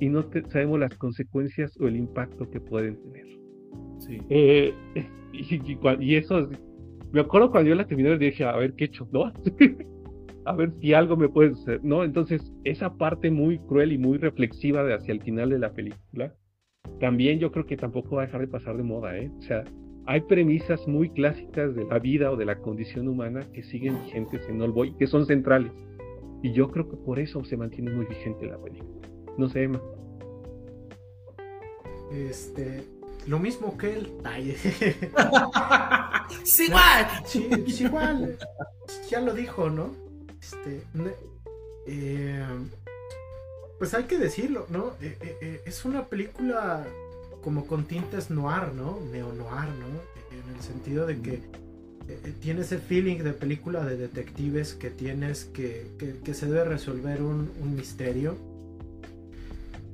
y no sabemos las consecuencias o el impacto que pueden tener. Sí. Eh, y, eso, me acuerdo cuando yo la terminé dije, a ver qué he hecho, ¿no? a ver si algo me puede suceder, ¿no? Entonces, esa parte muy cruel y muy reflexiva de hacia el final de la película, también yo creo que tampoco va a dejar de pasar de moda, ¿eh? O sea, hay premisas muy clásicas de la vida o de la condición humana que siguen vigentes en All y que son centrales. Y yo creo que por eso se mantiene muy vigente la película. No sé, Emma. Este, lo mismo que él. sí, igual. Sí, igual. Ya lo dijo, ¿no? Este, eh, pues hay que decirlo, ¿no? Eh, eh, es una película como con tintes noir, ¿no? Neo-noir, ¿no? En el sentido de que tiene ese feeling de película de detectives que tienes que, que, se debe resolver un, un misterio.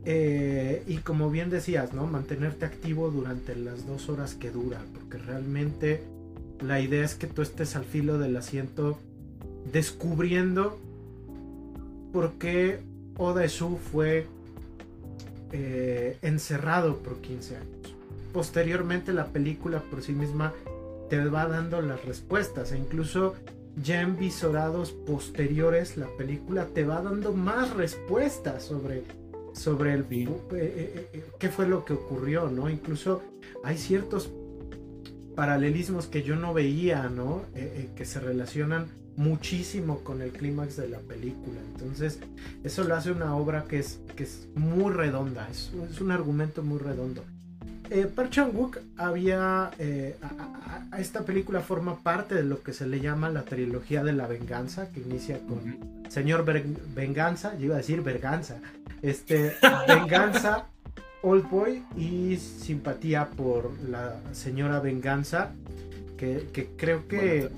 y como bien decías, ¿no? Mantenerte activo durante las dos horas que dura, porque realmente la idea es que tú estés al filo del asiento descubriendo por qué Oda Shu fue eh, encerrado por 15 años. Posteriormente la película por sí misma te va dando las respuestas e incluso ya en visorados posteriores la película te va dando más respuestas sobre, sobre el eh, eh, qué fue lo que ocurrió, ¿no? Incluso hay ciertos paralelismos que yo no veía, ¿no? que se relacionan muchísimo con el clímax de la película. Entonces, eso lo hace una obra que es, que es muy redonda, es, un argumento muy redondo. Eh, Park Chan-wook había. Eh, a, esta película forma parte de lo que se le llama la trilogía de la venganza, que inicia con Señor Venganza, yo iba a decir Verganza, este, Venganza, Old Boy y Simpatía por la Señora Venganza, que, que creo que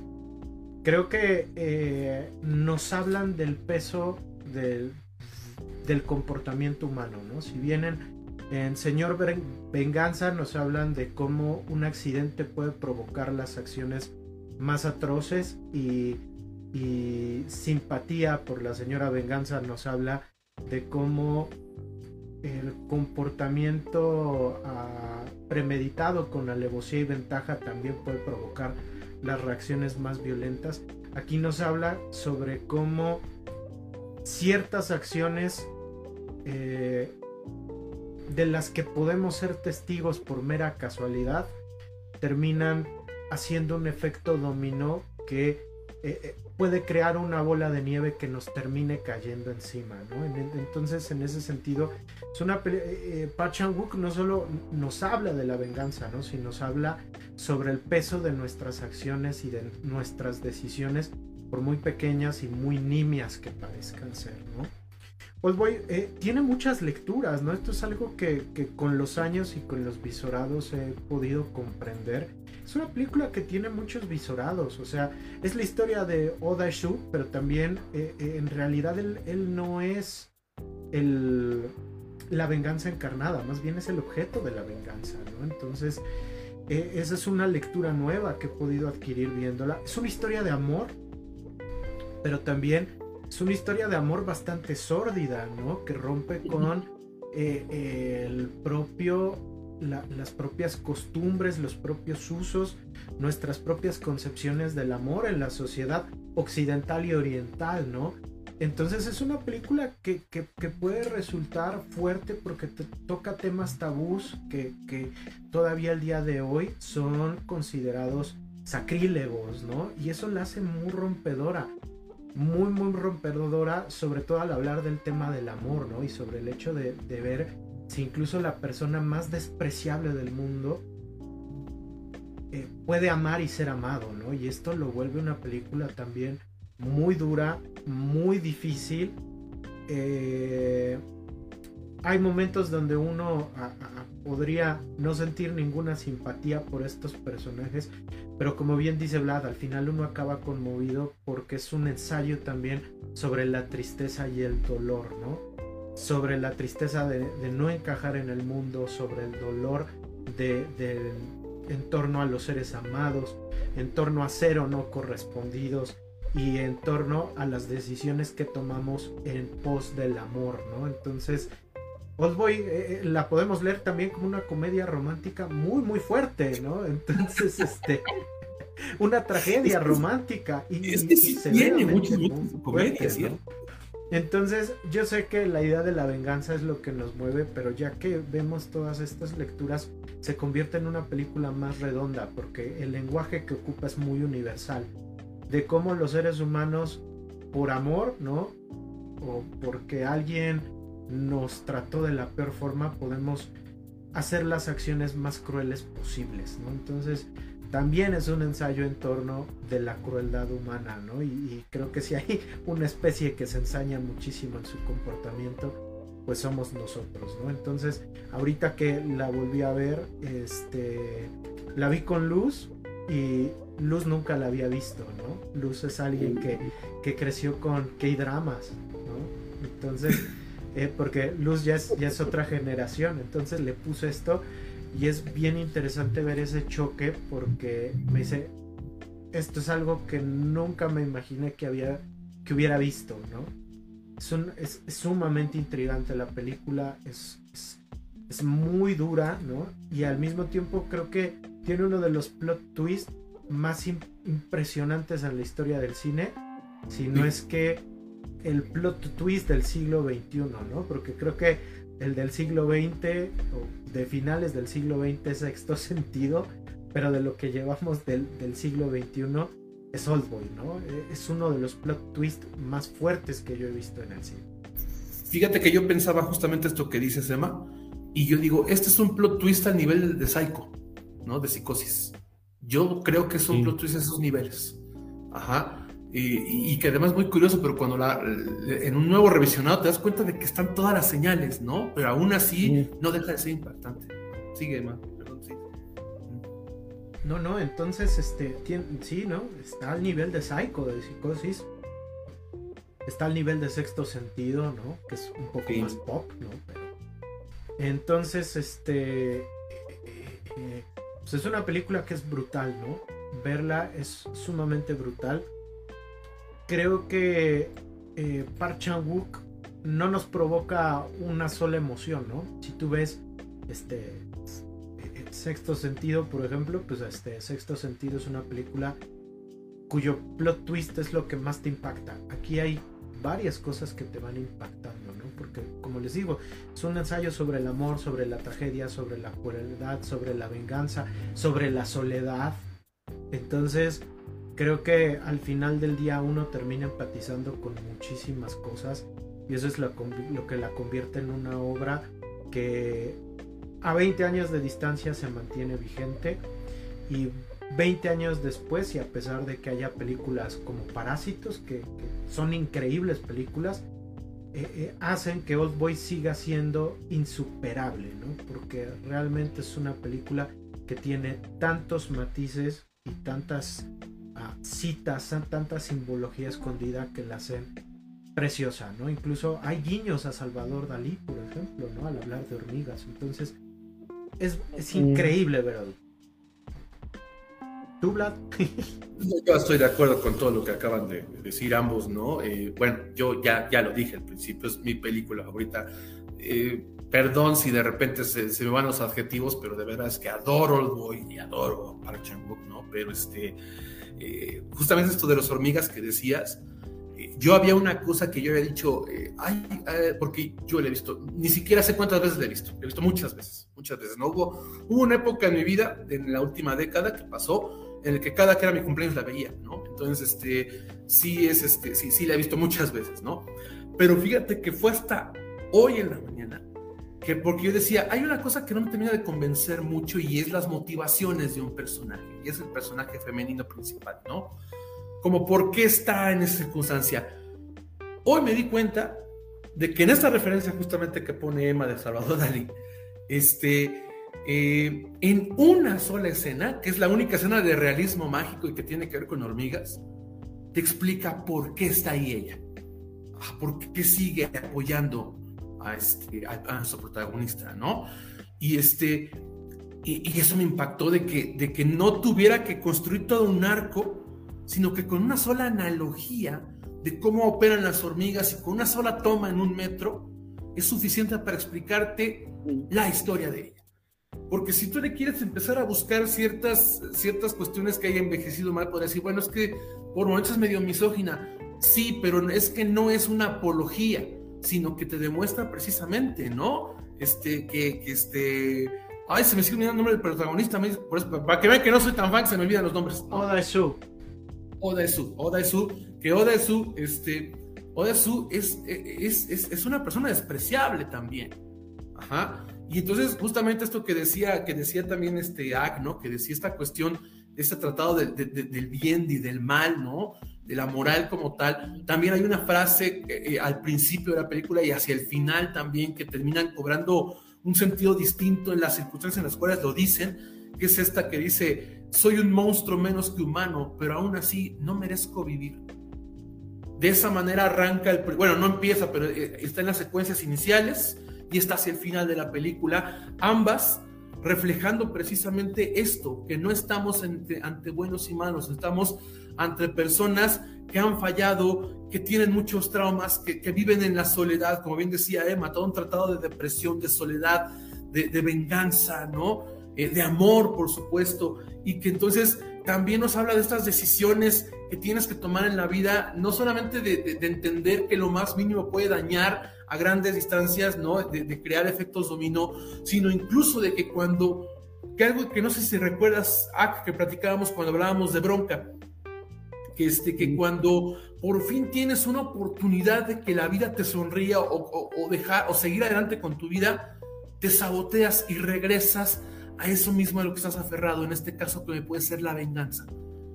creo que eh, nos hablan del peso del, comportamiento humano, ¿no? Si vienen en Señor Venganza nos hablan de cómo un accidente puede provocar las acciones más atroces y, simpatía por la señora Venganza nos habla de cómo el comportamiento ah, premeditado con alevosía y ventaja también puede provocar las reacciones más violentas. Aquí nos habla sobre cómo ciertas acciones eh, de las que podemos ser testigos por mera casualidad terminan haciendo un efecto dominó que eh, eh, puede crear una bola de nieve que nos termine cayendo encima, Entonces, en ese sentido, es una eh, eh Chan-wook no solo nos habla de la venganza, ¿no? Sino nos habla sobre el peso de nuestras acciones y de nuestras decisiones, por muy pequeñas y muy nimias que parezcan ser, ¿no? Pues voy, eh, tiene muchas lecturas, ¿no? Esto es algo que, que con los años y con los visorados he podido comprender es una película que tiene muchos visorados, o sea, es la historia de Oda Shu, pero también eh, eh, en realidad él, no es el, la venganza encarnada, más bien es el objeto de la venganza, ¿no? Entonces, eh, esa es una lectura nueva que he podido adquirir viéndola. Es una historia de amor, pero también es una historia de amor bastante sórdida, ¿no? Que rompe con el propio las propias costumbres, los propios usos, nuestras propias concepciones del amor en la sociedad occidental y oriental, ¿no? Entonces es una película que, puede resultar fuerte porque te toca temas tabús que, que todavía al día de hoy son considerados sacrílegos, ¿no? Y eso la hace muy rompedora. Muy, muy rompedora, sobre todo al hablar del tema del amor, ¿no? Y sobre el hecho de, de ver si incluso la persona más despreciable del mundo eh, puede amar y ser amado, ¿no? Y esto lo vuelve una película también muy dura, muy difícil. Eh, hay momentos donde uno podría no sentir ninguna simpatía por estos personajes, pero como bien dice Vlad, al final uno acaba conmovido porque es un ensayo también sobre la tristeza y el dolor, ¿no? Sobre la tristeza de, no encajar en el mundo, sobre el dolor de, en torno a los seres amados, en torno a ser o no correspondidos y en torno a las decisiones que tomamos en pos del amor, ¿no? Entonces, Oldboy eh, eh, la podemos leer también como una comedia romántica muy muy fuerte, ¿no? Entonces, este una tragedia romántica y, es que sí tiene muchas, comedias, Entonces, yo sé que la idea de la venganza es lo que nos mueve, pero ya que vemos todas estas lecturas, se convierte en una película más redonda, porque el lenguaje que ocupa es muy universal, de cómo los seres humanos, por amor, ¿no? O porque alguien nos trató de la peor forma, podemos hacer las acciones más crueles posibles, ¿no? Entonces, también es un ensayo en torno de la crueldad humana, ¿no? Y, creo que si hay una especie que se ensaña muchísimo en su comportamiento, pues somos nosotros, ¿no? Entonces, ahorita que la volví a ver, este, la vi con Luz y Luz nunca la había visto, ¿no? Luz es alguien que, que creció con K-dramas, ¿no? Entonces eh, porque Luz ya es, ya es otra generación, entonces le puse esto y es bien interesante ver ese choque porque me dice, esto es algo que nunca me imaginé que, había, que hubiera visto, ¿no? Es, es, sumamente intrigante la película, es, es, muy dura, ¿no? Y al mismo tiempo creo que tiene uno de los plot twists más impresionantes en la historia del cine, si no es que el plot twist del siglo XXI, ¿no? Porque creo que el del siglo XX o de finales del siglo XX es sexto sentido, pero de lo que llevamos del, siglo XXI es Oldboy, ¿no? E, es uno de los plot twists más fuertes que yo he visto en el cine. Fíjate que yo pensaba justamente esto que dices, Emma, y yo digo, este es un plot twist a nivel de Psycho, ¿no? De psicosis. Yo creo que es un plot twist a esos niveles. Ajá y, que además es muy curioso, pero cuando la, en un nuevo revisionado te das cuenta de que están todas las señales, ¿no? Pero aún así no deja de ser impactante. Sigue, man. Perdón, sí. No, no, entonces, este, sí, ¿no? Está al nivel de psycho, de psicosis. Está al nivel de sexto sentido, ¿no? Que es un poco más pop, ¿no? Entonces, este... Eh, eh, eh, pues es una película que es brutal, ¿no? Verla es sumamente brutal creo que eh, Park Chan-wook no nos provoca una sola emoción, ¿no? Si tú ves este Sexto Sentido, por ejemplo, pues este Sexto Sentido es una película cuyo plot twist es lo que más te impacta. Aquí hay varias cosas que te van impactando, ¿no? Porque como les digo, es un ensayo sobre el amor, sobre la tragedia, sobre la crueldad, sobre la venganza, sobre la soledad. Entonces, creo que al final del día uno termina empatizando con muchísimas cosas y eso es lo, que la convierte en una obra que a 20 años de distancia se mantiene vigente y 20 años después y a pesar de que haya películas como Parásitos que, son increíbles películas eh, eh, hacen que Old Boy siga siendo insuperable ¿no? porque realmente es una película que tiene tantos matices y tantas citas, tanta simbología escondida que la hacen preciosa, ¿no? Incluso hay guiños a Salvador Dalí, por ejemplo, ¿no? Al hablar de hormigas. Entonces, es, increíble verlo. ¿Tú, Vlad? yo estoy de acuerdo con todo lo que acaban de decir ambos, ¿no? Eh, bueno, yo ya, ya lo dije al principio, es mi película favorita. Eh, perdón si de repente se, me van los adjetivos, pero de verdad es que adoro el boy y adoro a Park chan ¿no? Pero este eh, justamente esto de las hormigas que decías, eh, yo había una cosa que yo había dicho, eh, porque yo le he visto, ni siquiera sé cuántas veces le he visto, he visto muchas veces, muchas veces, ¿no? Hubo, hubo una época en mi vida, en la última década que pasó, en el que cada que era mi cumpleaños la veía, ¿no? Entonces, este, sí es, este, sí, sí la he visto muchas veces, ¿no? Pero fíjate que fue hasta hoy en la mañana que porque yo decía, hay una cosa que no me termina de convencer mucho y es las motivaciones de un personaje, y es el personaje femenino principal, ¿no? Como por qué está en esa circunstancia. Hoy me di cuenta de que en esta referencia justamente que pone Emma de Salvador Dalí, este, eh, en una sola escena, que es la única escena de realismo mágico y que tiene que ver con hormigas, te explica por qué está ahí ella, ah, por qué sigue apoyando a, este, protagonista, ¿no? Y, este, y, eso me impactó de que, de que no tuviera que construir todo un arco, sino que con una sola analogía de cómo operan las hormigas y con una sola toma en un metro, es suficiente para explicarte la historia de ella. Porque si tú le quieres empezar a buscar ciertas, ciertas cuestiones que haya envejecido mal, podría decir, bueno, es que por momentos es medio misógina. Sí, pero es que no es una apología sino que te demuestra precisamente, ¿no? Este, que, este... Ay, se me sigue olvidando el nombre del protagonista, para que vean que no soy tan fan, se me olvidan los nombres. Oda Esu. Oda Esu, Oda Esu, que Oda Esu, este, Oda Esu es, es, es, es, una persona despreciable también. Ajá. Y entonces, justamente esto que decía, que decía también este Ak, ¿no? Que decía esta cuestión, este tratado del bien y del mal, ¿no? De la moral como tal. También hay una frase eh, eh, al principio de la película y hacia el final también que terminan cobrando un sentido distinto en las circunstancias en las cuales lo dicen, que es esta que dice, soy un monstruo menos que humano, pero aún así no merezco vivir. De esa manera arranca el... Bueno, no empieza, pero eh, está en las secuencias iniciales y está hacia el final de la película, ambas reflejando precisamente esto, que no estamos ante buenos y malos, estamos ante personas que han fallado, que tienen muchos traumas, que, viven en la soledad, como bien decía Emma, todo un tratado de depresión, de soledad, de, venganza, ¿no? Eh, de amor, por supuesto, y que entonces también nos habla de estas decisiones que tienes que tomar en la vida, no solamente de, entender que lo más mínimo puede dañar a grandes distancias, ¿no? De, crear efectos dominó, sino incluso de que cuando, que algo que no sé si recuerdas, que platicábamos cuando hablábamos de bronca, que, este, que cuando por fin tienes una oportunidad de que la vida te sonría o, dejar o seguir adelante con tu vida, te saboteas y regresas a eso mismo a lo que estás aferrado, en este caso que puede ser la venganza.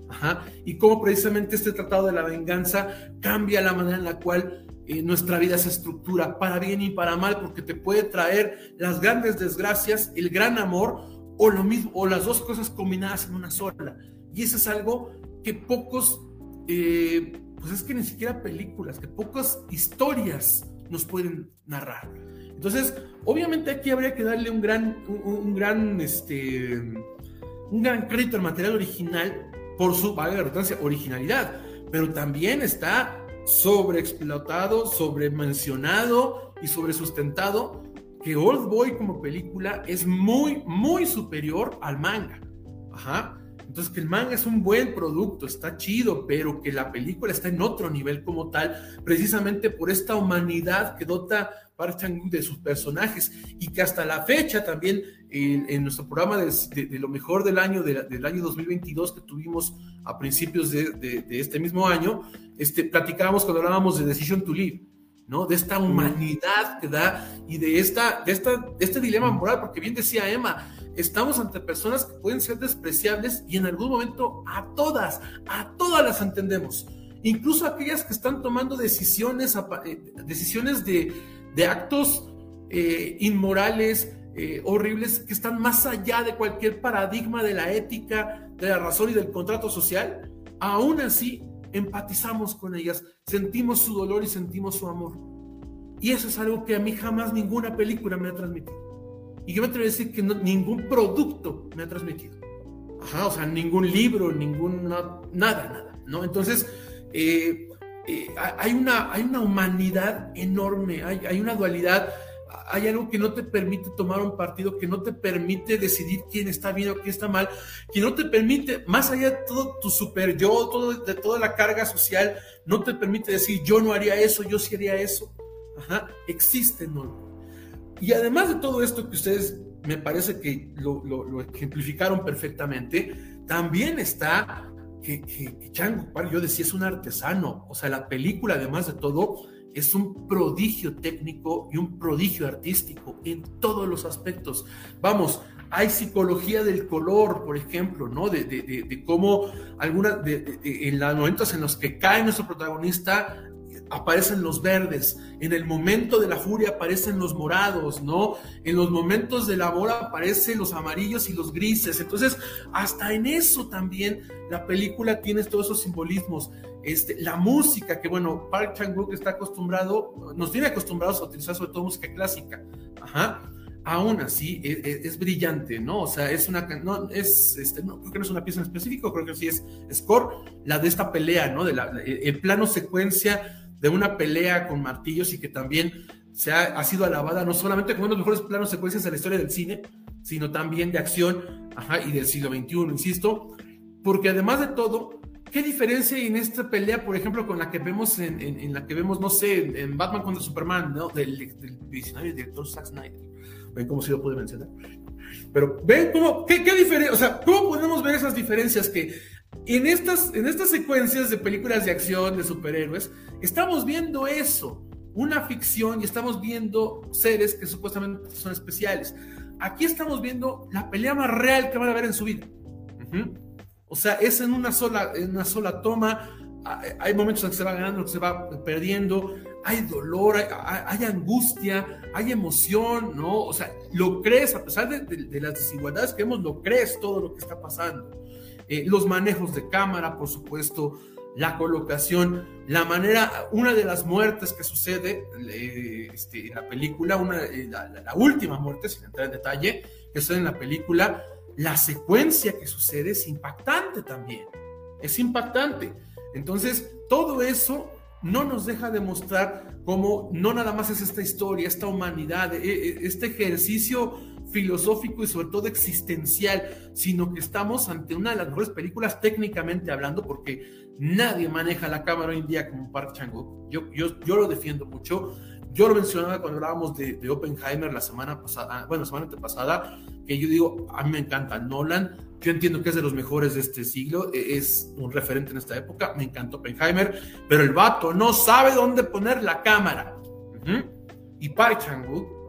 Ajá. Y cómo precisamente este tratado de la venganza cambia la manera en la cual eh, nuestra vida se estructura, para bien y para mal, porque te puede traer las grandes desgracias, el gran amor o lo mismo, o las dos cosas combinadas en una sola. Y eso es algo que pocos eh, pues es que ni siquiera películas, que pocas historias nos pueden narrar. Entonces, obviamente aquí habría que darle un gran, un, gran, este, un gran crédito al material original por su, valga la redundancia, originalidad, pero también está sobreexplotado, sobremencionado y sobresustentado que Old Boy como película es muy, muy superior al manga. Ajá. Entonces, que el manga es un buen producto, está chido, pero que la película está en otro nivel como tal, precisamente por esta humanidad que dota Park de sus personajes y que hasta la fecha también en, nuestro programa de, lo mejor del año, del año 2022 que tuvimos a principios de, este mismo año, este, platicábamos cuando hablábamos de Decision to Live. ¿no? De esta humanidad que da y de, esta, de, esta, de este dilema moral, porque bien decía Emma, estamos ante personas que pueden ser despreciables y en algún momento a todas, a todas las entendemos. Incluso aquellas que están tomando decisiones, eh, decisiones de, actos eh, inmorales, eh, horribles, que están más allá de cualquier paradigma de la ética, de la razón y del contrato social, aún así empatizamos con ellas, sentimos su dolor y sentimos su amor. Y eso es algo que a mí jamás ninguna película me ha transmitido. Y yo me atrevo a decir que ningún producto me ha transmitido. Ajá, o sea, ningún libro, ningún, nada, nada, ¿no? Entonces, eh, eh, hay, una, hay una humanidad enorme, hay, hay una dualidad, hay algo que no te permite tomar un partido, que no te permite decidir quién está bien o quién está mal, que no te permite, más allá de todo tu super yo, todo, de toda la carga social, no te permite decir yo no haría eso, yo sí haría eso. Ajá, existe, ¿no? Y además de todo esto que ustedes me parece que lo, ejemplificaron perfectamente, también está que, que, Chango yo decía, es un artesano. O sea, la película, además de todo, es un prodigio técnico y un prodigio artístico en todos los aspectos. Vamos, hay psicología del color, por ejemplo, ¿no? De, de, de, cómo algunas, en los momentos en los que cae nuestro protagonista, aparecen los verdes, en el momento de la furia aparecen los morados, ¿no? En los momentos del amor aparecen los amarillos y los grises. Entonces, hasta en eso también la película tiene todos esos simbolismos. Este, la música, que bueno, Park Chan-wook está acostumbrado, nos tiene acostumbrados a utilizar sobre todo música clásica. Ajá aún así e, e, es, brillante, ¿no? O sea, es una, no, es, este, no, creo que no es una pieza en específico, creo que sí es score, la de esta pelea, ¿no? De la, el plano secuencia de una pelea con martillos y que también se ha, ha sido alabada no solamente como uno de los mejores planos secuencias de la historia del cine, sino también de acción, ajá, y del siglo XXI, insisto, porque además de todo, ¿qué diferencia hay en esta pelea, por ejemplo, con la que vemos en, en, la que vemos, no sé, en Batman contra Superman, ¿no? Del, del visionario director Zack Snyder. ¿Ven cómo se lo puede mencionar? Pero ven cómo, qué, qué diferencia, o sea, cómo podemos ver esas diferencias que en estas, en estas secuencias de películas de acción, de superhéroes, estamos viendo eso, una ficción y estamos viendo seres que supuestamente son especiales. Aquí estamos viendo la pelea más real que van a ver en su vida. O sea, es en una sola, en una sola toma. Hay momentos en que se va ganando, que se va perdiendo. Hay dolor, hay, angustia, hay emoción, ¿no? O sea, lo crees, a pesar de, de las desigualdades que vemos, lo crees todo lo que está pasando. Eh, los manejos de cámara, por supuesto, la colocación, la manera, una de las muertes que sucede este, en la película, una, eh, la, última muerte, sin entrar en detalle, que sucede en la película, la secuencia que sucede es impactante también, es impactante. Entonces, todo eso no nos deja de mostrar cómo no nada más es esta historia, esta humanidad, e, e, este ejercicio filosófico y sobre todo existencial, sino que estamos ante una de las mejores películas técnicamente hablando, porque nadie maneja la cámara hoy en día como Park Chan-wook. Yo, yo, yo lo defiendo mucho. Yo lo mencionaba cuando hablábamos de, de, Oppenheimer la semana pasada, bueno, la semana antepasada, que yo digo, a mí me encanta Nolan, yo entiendo que es de los mejores de este siglo, e, es un referente en esta época, me encanta Oppenheimer, pero el vato no sabe dónde poner la cámara. Y Park Chan-wook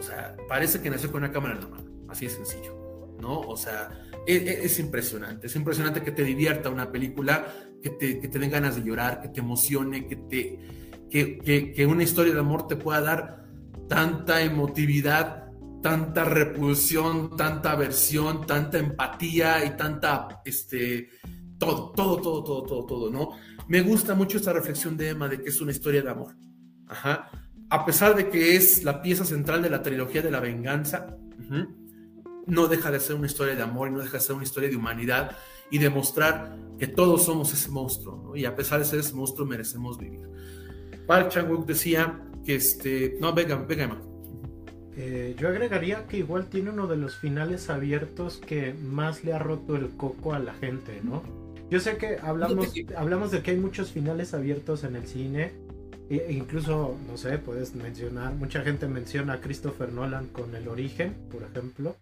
o sea, parece que nació con una cámara en la mano, así de sencillo, ¿no? O sea, e, e, es, impresionante, es impresionante que te divierta una película, que te, que te den ganas de llorar, que te emocione, que, te, que, que, una historia de amor te pueda dar tanta emotividad, tanta repulsión, tanta aversión, tanta empatía y tanta, este, todo, todo, todo, todo, todo, todo, ¿no? Me gusta mucho esta reflexión de Emma de que es una historia de amor. Ajá a pesar de que es la pieza central de la trilogía de la venganza, no deja de ser una historia de amor y no deja de ser una historia de humanidad y demostrar que todos somos ese monstruo, y a pesar de ser ese monstruo merecemos vivir. Park Chan-wook decía que este, no, venga, venga, eh, yo agregaría que igual tiene uno de los finales abiertos que más le ha roto el coco a la gente, ¿no? Yo sé que hablamos, hablamos de que hay muchos finales abiertos en el cine, e incluso, no sé, puedes mencionar, mucha gente menciona a Christopher Nolan con El Origen, por ejemplo.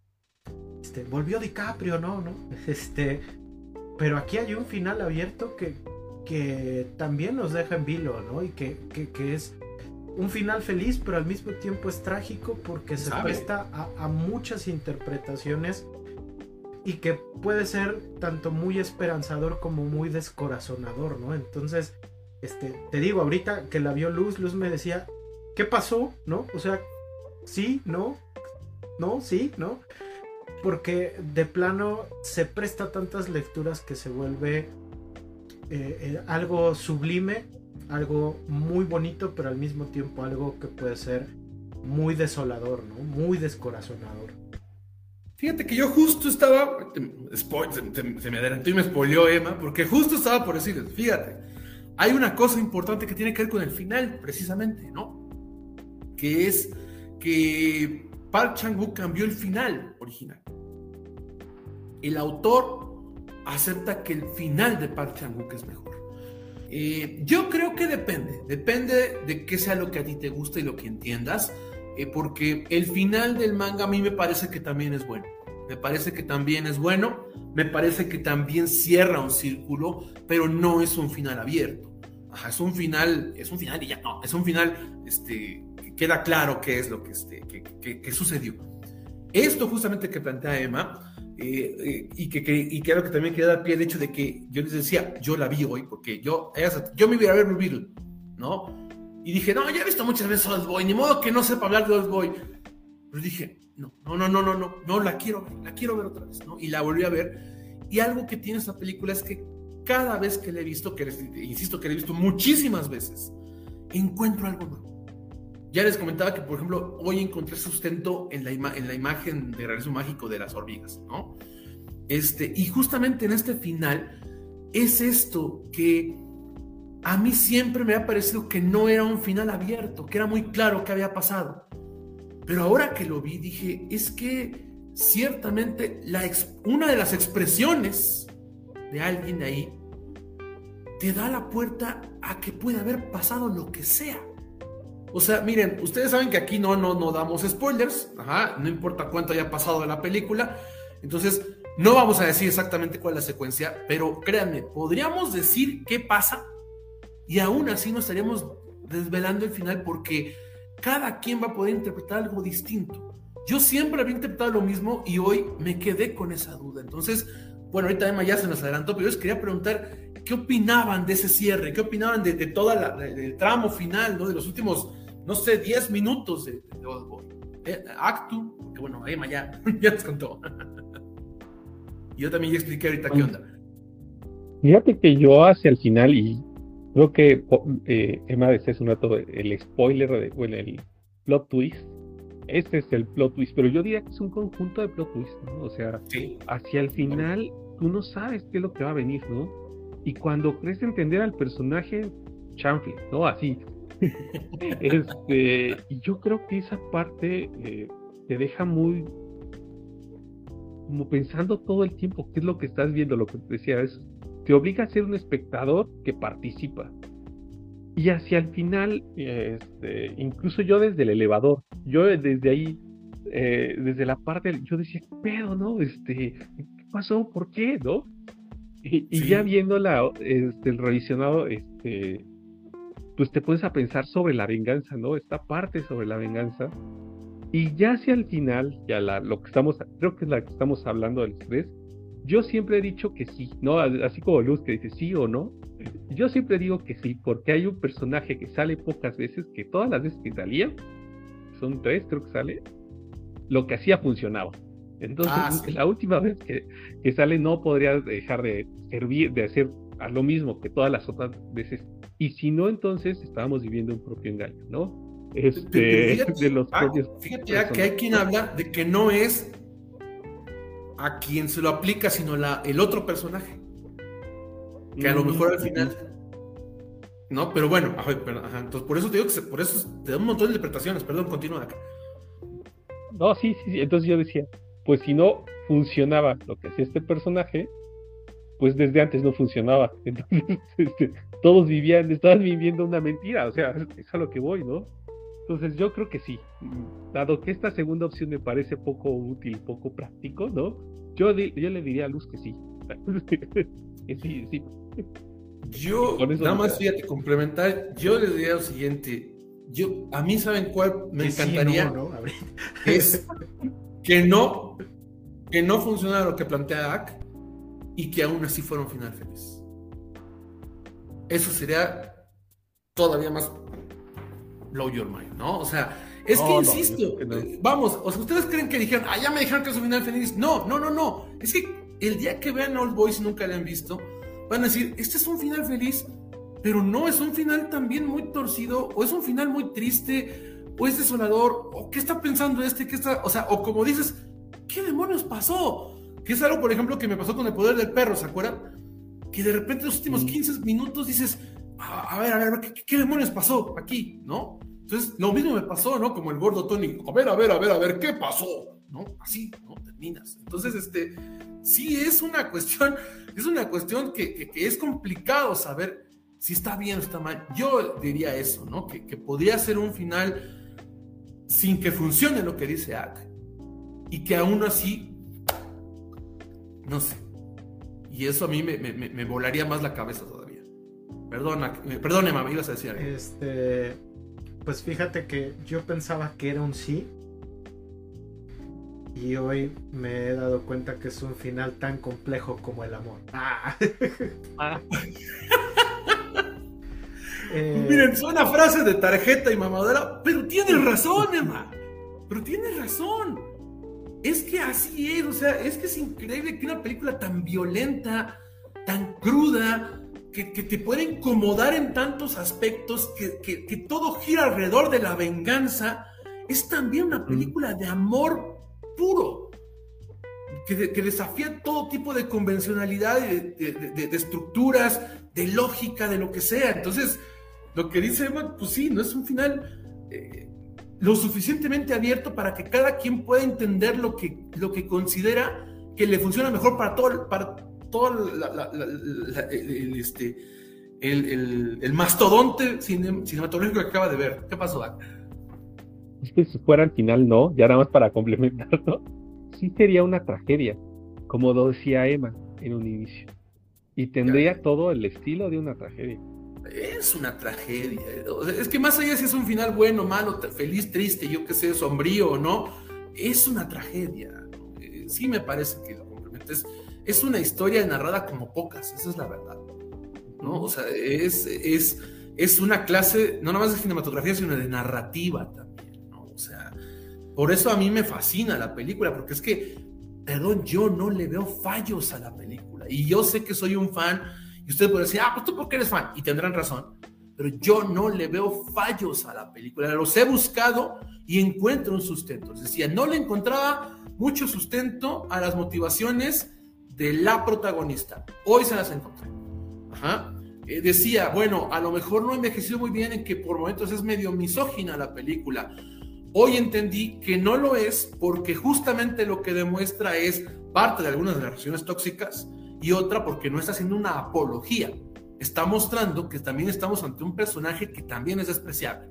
Este, volvió DiCaprio, ¿no? ¿no? Este, pero aquí hay un final abierto que, que también nos deja en vilo, ¿no? Y que, que, es un final feliz, pero al mismo tiempo es trágico porque se presta a, a muchas interpretaciones y que puede ser tanto muy esperanzador como muy descorazonador, ¿no? Entonces, este, te digo, ahorita que la vio Luz, Luz me decía, ¿qué pasó? ¿No? O sea, sí, no, no, sí, no. Porque de plano se presta tantas lecturas que se vuelve eh, eh, algo sublime, algo muy bonito, pero al mismo tiempo algo que puede ser muy desolador, ¿no? Muy descorazonador. Fíjate que yo justo estaba, se, me adelantó y me spoileó Emma, porque justo estaba por decirles, fíjate, hay una cosa importante que tiene que ver con el final, precisamente, ¿no? Que es que Park Chang-wook cambió el final original. El autor acepta que el final de Park Chang-wook es mejor. Eh, yo creo que depende, depende de qué sea lo que a ti te guste y lo que entiendas, eh, porque el final del manga a mí me parece que también es bueno. me parece que también es bueno, me parece que también cierra un círculo, pero no es un final abierto. Ajá, es un final, es un final y ya no, es un final, este, que queda claro qué es lo que, este, que, sucedió. Esto justamente que plantea Emma, eh, eh, y, que, y que que también queda dar pie el hecho de que yo les decía, yo la vi hoy, porque yo, yo me iba a ver Blue Beetle, ¿no? Y dije, no, ya he visto muchas veces Old Boy, ni modo que no sepa hablar de Old Boy. Pero dije, no, no, no, no, no, no, no, la quiero ver, la quiero ver otra vez, ¿no? Y la volví a ver. Y algo que tiene esta película es que cada vez que la he visto, que insisto que la he visto muchísimas veces, encuentro algo nuevo. Ya les comentaba que, por ejemplo, hoy encontré sustento en la, en la imagen de realismo mágico de las hormigas, ¿no? Este, y justamente en este final es esto que a mí siempre me ha parecido que no era un final abierto, que era muy claro qué había pasado. Pero ahora que lo vi, dije, es que ciertamente la una de las expresiones de alguien ahí te da la puerta a que puede haber pasado lo que sea. O sea, miren, ustedes saben que aquí no, no, no damos spoilers, no importa cuánto haya pasado de la película, entonces no vamos a decir exactamente cuál es la secuencia, pero créanme, podríamos decir qué pasa y aún así no estaríamos desvelando el final porque cada quien va a poder interpretar algo distinto. Yo siempre había interpretado lo mismo y hoy me quedé con esa duda. Entonces, bueno, ahorita Emma ya se nos adelantó, pero yo les quería preguntar qué opinaban de ese cierre, qué opinaban de, la, del tramo final, ¿no? De los últimos, no sé, 10 minutos de, de, eh, Actu, que bueno, Emma ya, ya nos contó. y yo también ya expliqué ahorita qué onda. Fíjate que yo hacia el final, y Creo que eh, Emma decía es un rato el spoiler de, bueno, el plot twist. Este es el plot twist, pero yo diría que es un conjunto de plot twists, ¿no? O sea, hacia el final tú no sabes qué es lo que va a venir, ¿no? Y cuando crees entender al personaje, chanfle, ¿no? Así. este, y yo creo que esa parte eh, te deja muy como pensando todo el tiempo qué es lo que estás viendo, lo que decía, es te obliga a ser un espectador que participa. Y hacia el final, este, incluso yo desde el elevador, yo desde ahí, eh, desde la parte, yo decía, pero no, este, ¿qué pasó? ¿Por qué? ¿No? Y, ya viendo la, este, el revisionado, este, pues te pones a pensar sobre la venganza, ¿no? Esta parte sobre la venganza. Y ya hacia el final, ya la, lo que estamos, creo que es la que estamos hablando del estrés, yo siempre he dicho que sí, ¿no? Así como Luz que dice sí o no. Yo siempre digo que sí, porque hay un personaje que sale pocas veces, que todas las veces que salía, son tres creo que sale, lo que hacía funcionaba. Entonces, ah, la última vez que, que, sale no podría dejar de servir, de hacer a lo mismo que todas las otras veces. Y si no, entonces estábamos viviendo un propio engaño, ¿no? Este, fíjate, de los ah, fíjate que hay quien habla de que no es a quien se lo aplica, sino la, el otro personaje. Que a lo mejor al final. No, pero bueno, entonces por eso te digo que por eso te da un montón de interpretaciones. Perdón, continúa acá. No, sí, sí, sí. Entonces yo decía, pues si no funcionaba lo que hacía este personaje, pues desde antes no funcionaba. Entonces, este, todos vivían, estaban viviendo una mentira. O sea, es a lo que voy, ¿no? Entonces yo creo que sí, dado que esta segunda opción me parece poco útil, poco práctico, ¿no? Yo, yo le diría a Luz que sí. sí, sí. Yo, nada más fíjate, complementar, yo le diría lo siguiente, yo, a mí saben cuál me encantaría, es que no, que no funcionara lo que plantea Ak y que aún así fuera un final feliz. Eso sería todavía más blow your mind, ¿no? O sea, es que insisto, vamos, o sea, ustedes creen que dijeron, ah, ya me dijeron que es un final feliz. No, no, no, no. Es que el día que vean Old Boys y nunca le han visto, van a decir, este es un final feliz, pero no, es un final también muy torcido, o es un final muy triste, o es desolador, o qué está pensando este, qué está, o sea, o como dices, ¿qué demonios pasó? Que es algo, por ejemplo, que me pasó con el poder del perro, ¿se acuerdan? Que de repente los últimos 15 minutos dices, a, ver, a ver, ¿qué, demonios pasó aquí? ¿No? Entonces, lo mismo me pasó, ¿no? Como el gordo Tony, a ver, a ver, a ver, a ver, ¿qué pasó? ¿No? Así, ¿no? Terminas. Entonces, este, sí es una cuestión, es una cuestión que, es complicado saber si está bien o está mal. Yo diría eso, ¿no? Que, que podría ser un final sin que funcione lo que dice Ak y que aún así no sé. Y eso a mí me, volaría más la cabeza todavía. Perdona, perdone, mami, ibas a decir algo. Este, pues fíjate que yo pensaba que era un sí. Y hoy me he dado cuenta que es un final tan complejo como el amor. Ah. ah. Eh, Miren, una frase de tarjeta y mamadera, pero tienes razón, Emma. Pero tienes razón. Es que así es, o sea, es que es increíble que una película tan violenta, tan cruda, que, te puede incomodar en tantos aspectos, que, todo gira alrededor de la venganza, es también una película de amor puro, que, desafía todo tipo de convencionalidad, de, estructuras, de lógica, de lo que sea. Entonces, lo que dice Emma, pues sí, no es un final eh, lo suficientemente abierto para que cada quien pueda entender lo que, lo que considera que le funciona mejor para todo, para todo el, este, el, mastodonte cinematográfico que acaba de ver. ¿Qué pasó, Es que si fuera al final, no, ya nada más para complementarlo, sí sería una tragedia, como decía Emma en un inicio. Y tendría todo el estilo de una tragedia es una tragedia. Es que más allá si es un final bueno, malo, feliz, triste, yo qué sé, sombrío o no, es una tragedia. Eh, sí me parece que lo. Es una historia narrada como pocas, esa es la verdad. ¿no? O sea, es, es, es una clase, no nomás de cinematografía, sino de narrativa también. ¿no? O sea, por eso a mí me fascina la película, porque es que, perdón, yo no le veo fallos a la película. Y yo sé que soy un fan y usted puede decir, ah, pues tú porque eres fan, y tendrán razón, pero yo no le veo fallos a la película, los he buscado y encuentro un sustento. Decía, no le encontraba mucho sustento a las motivaciones de la protagonista. Hoy se las encontré. Eh, decía, bueno, a lo mejor no envejeció muy bien en que por momentos es medio misógina la película. Hoy entendí que no lo es porque justamente lo que demuestra es parte de algunas de las relaciones tóxicas y otra porque no está haciendo una apología. Está mostrando que también estamos ante un personaje que también es despreciable.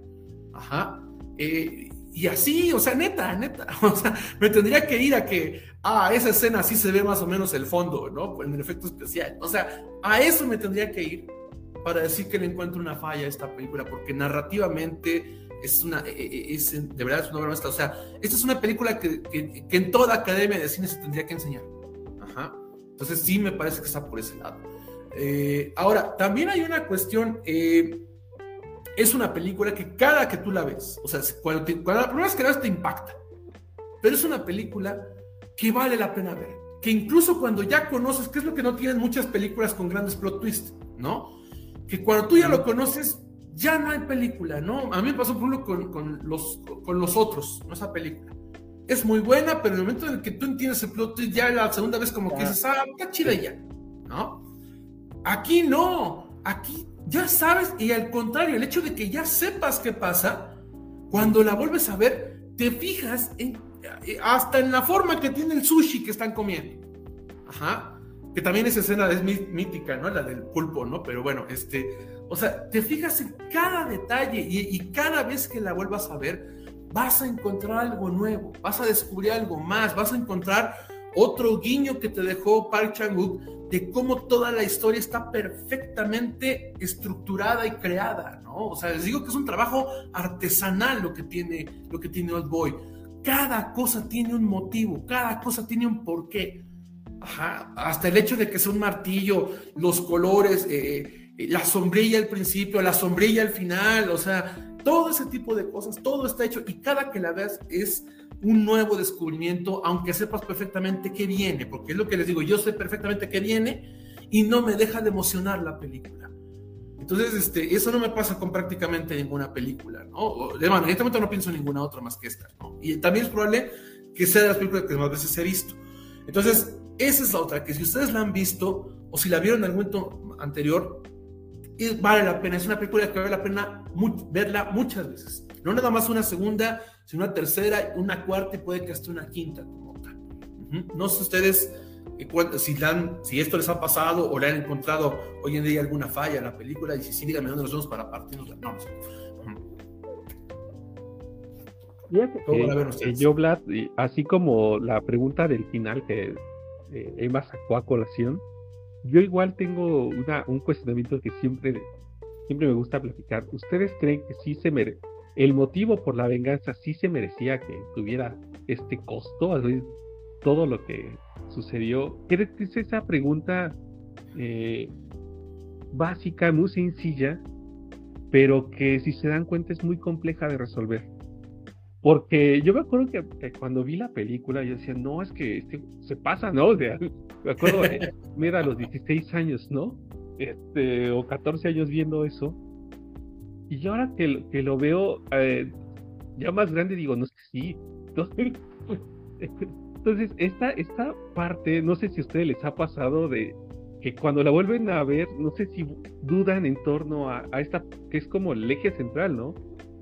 Ajá. Eh, y así, o sea, neta, neta, o sea, me tendría que ir a que, ah, esa escena sí se ve más o menos el fondo, ¿no? En el efecto especial. O sea, a eso me tendría que ir para decir que le encuentro una falla a esta película, porque narrativamente es una, e, e, es, de verdad es una obra maestra. O sea, esta es una película que, que, que en toda academia de cine se tendría que enseñar. Ajá. Entonces sí me parece que está por ese lado. Eh, ahora, también hay una cuestión, eh, es una película que cada que tú la ves, o sea, cuando, la primera vez que la ves te impacta, pero es una película que vale la pena ver, que incluso cuando ya conoces, que es lo que no tienen muchas películas con grandes plot twists, ¿no? Que cuando tú ya lo conoces, ya no hay película, ¿no? A mí me pasó, por ejemplo, con, con los, con los otros, ¿no? Esa película es muy buena, pero en el momento en el que tú entiendes el plot ya la segunda vez como que dices, ah, está chida ya, ¿no? Aquí no, aquí ya sabes, y al contrario, el hecho de que ya sepas qué pasa, cuando la vuelves a ver, te fijas en, eh, hasta en la forma que tiene el sushi que están comiendo. Ajá. Que también esa escena es mítica, ¿no? La del pulpo, ¿no? Pero bueno, este, o sea, te fijas en cada detalle y, y cada vez que la vuelvas a ver, vas a encontrar algo nuevo, vas a descubrir algo más, vas a encontrar otro guiño que te dejó Park Chang-wook de cómo toda la historia está perfectamente estructurada y creada, ¿no? O sea, les digo que es un trabajo artesanal lo que tiene, lo que tiene Old Boy. Cada cosa tiene un motivo, cada cosa tiene un porqué. Ajá, hasta el hecho de que sea un martillo, los colores, eh, eh, la sombrilla al principio, la sombrilla al final, o sea, todo ese tipo de cosas, todo está hecho y cada que la veas es un nuevo descubrimiento, aunque sepas perfectamente qué viene, porque es lo que les digo, yo sé perfectamente qué viene y no me deja de emocionar la película. Entonces, este, eso no me pasa con prácticamente ninguna película, ¿no? De manera, en este momento no pienso en ninguna otra más que esta, ¿no? Y también es probable que sea de las películas que más veces he visto. Entonces, esa es la otra, que si ustedes la han visto o si la vieron en algún momento anterior, vale la pena, es una película que vale la pena verla muchas veces. No nada más una segunda, sino una tercera, una cuarta y puede que hasta una quinta No sé ustedes eh, si, si esto les ha pasado o le han encontrado hoy en día alguna falla en la película y si sí, díganme dónde nos vemos para partirnos. No, no sé. yo, Vlad, así como la pregunta del final que eh, Emma sacó a colación, yo igual tengo una, un cuestionamiento que siempre, siempre me gusta platicar. ¿Ustedes creen que sí se merece, el motivo por la venganza sí se merecía que tuviera este costo? todo lo que sucedió. Es esa pregunta eh, básica, muy sencilla, pero que si se dan cuenta es muy compleja de resolver. Porque yo me acuerdo que, cuando vi la película yo decía, no, es que este, se pasa, ¿no? O sea, me acuerdo, eh, mira, a los 16 años, ¿no? Este, o 14 años viendo eso. Y yo ahora que, que lo veo eh, ya más grande, digo, no es que sí. Entonces, esta, esta parte, no sé si a ustedes les ha pasado de que cuando la vuelven a ver, no sé si dudan en torno a, a esta, que es como el eje central, ¿no?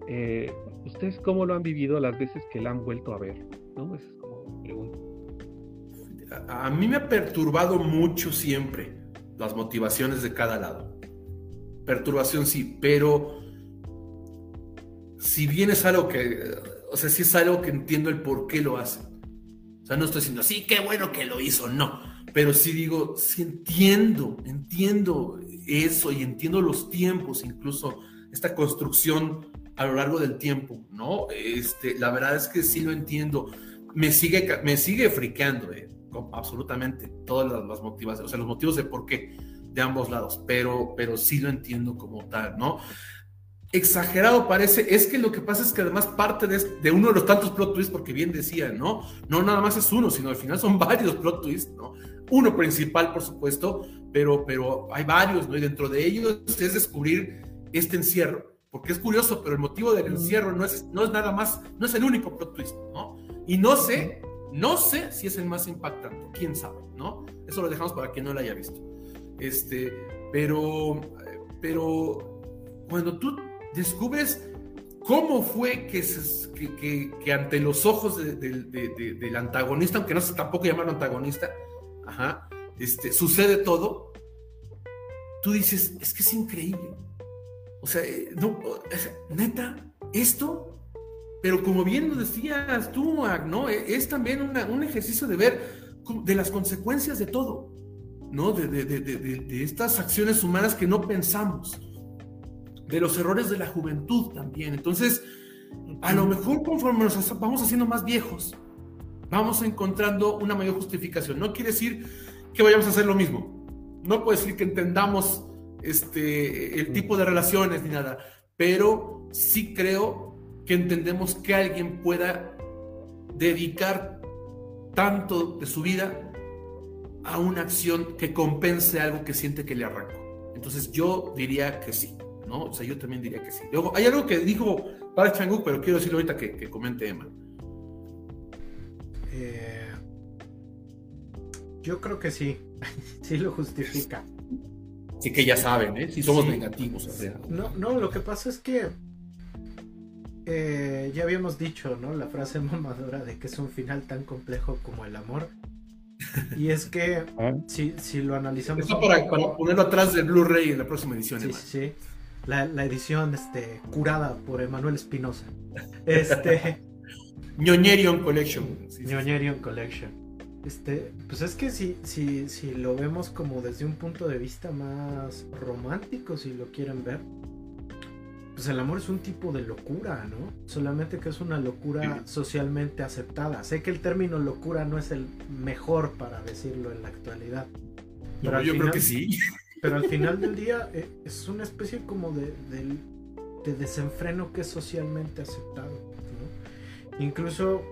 Eh, ¿Ustedes cómo lo han vivido las veces que la han vuelto a ver? ¿No? Es como pregunta. A, mí me ha perturbado mucho siempre las motivaciones de cada lado. Perturbación sí, pero si bien es algo que, o sea, si es algo que entiendo el por qué lo hacen. O sea, no estoy diciendo, sí, qué bueno que lo hizo, no. Pero sí digo, sí entiendo, entiendo eso y entiendo los tiempos, incluso esta construcción a lo largo del tiempo, ¿no? Este, la verdad es que sí lo entiendo. Me sigue, me sigue friqueando, eh, absolutamente, todas las, motivaciones, o sea, los motivos de por qué de ambos lados, pero, pero sí lo entiendo como tal, ¿no? Exagerado parece, es que lo que pasa es que además parte de, de uno de los tantos plot twists, porque bien decía, ¿no? No nada más es uno, sino al final son varios plot twists, ¿no? Uno principal, por supuesto, pero, pero hay varios, ¿no? Y dentro de ellos es descubrir este encierro porque es curioso, pero el motivo del encierro no es, no es nada más, no es el único plot twist, ¿no? Y no sé, no sé si es el más impactante, quién sabe, ¿no? Eso lo dejamos para quien no lo haya visto. Este, pero, pero cuando tú descubres cómo fue que, que, que, ante los ojos del antagonista, aunque no se tampoco llamarlo antagonista, ajá, este, sucede todo, tú dices, es que es increíble. O sea, eh, no, neta, esto, pero como bien lo decías tú, ¿no? E, es también un ejercicio de ver de las consecuencias de todo, ¿no? De, de, estas acciones humanas que no pensamos, de los errores de la juventud también. Entonces, a lo mejor conforme nos vamos haciendo más viejos, vamos encontrando una mayor justificación. No quiere decir que vayamos a hacer lo mismo. No puede decir que entendamos este, el tipo de relaciones ni nada, pero sí creo que entendemos que alguien pueda dedicar tanto de su vida a una acción que compense algo que siente que le arrancó. Entonces yo diría que sí, ¿no? O sea, yo también diría que sí. Luego, hay algo que dijo para Changuk, pero quiero decirlo ahorita que, comente Emma. Eh, yo creo que sí, sí lo justifica. Sí que ya saben, ¿eh? Si somos negativos. No, no, lo que pasa es que eh, ya habíamos dicho, ¿no? La frase mamadora de que es un final tan complejo como el amor. Y es que ah. si, si, lo analizamos. Eso para, ponerlo atrás del Blu-ray en la próxima edición. Sí, sí. La, la, edición este, curada por Emanuel Espinosa. Este. Ñoñerion Collection. Ñoñerion Collection. Este, pues es que si, si, si lo vemos como desde un punto de vista más romántico, si lo quieren ver, pues el amor es un tipo de locura, ¿no? Solamente que es una locura socialmente aceptada. Sé que el término locura no es el mejor para decirlo en la actualidad. Pero yo creo que sí. Pero al final del día eh, es una especie como de, de, desenfreno que es socialmente aceptado. ¿no? Incluso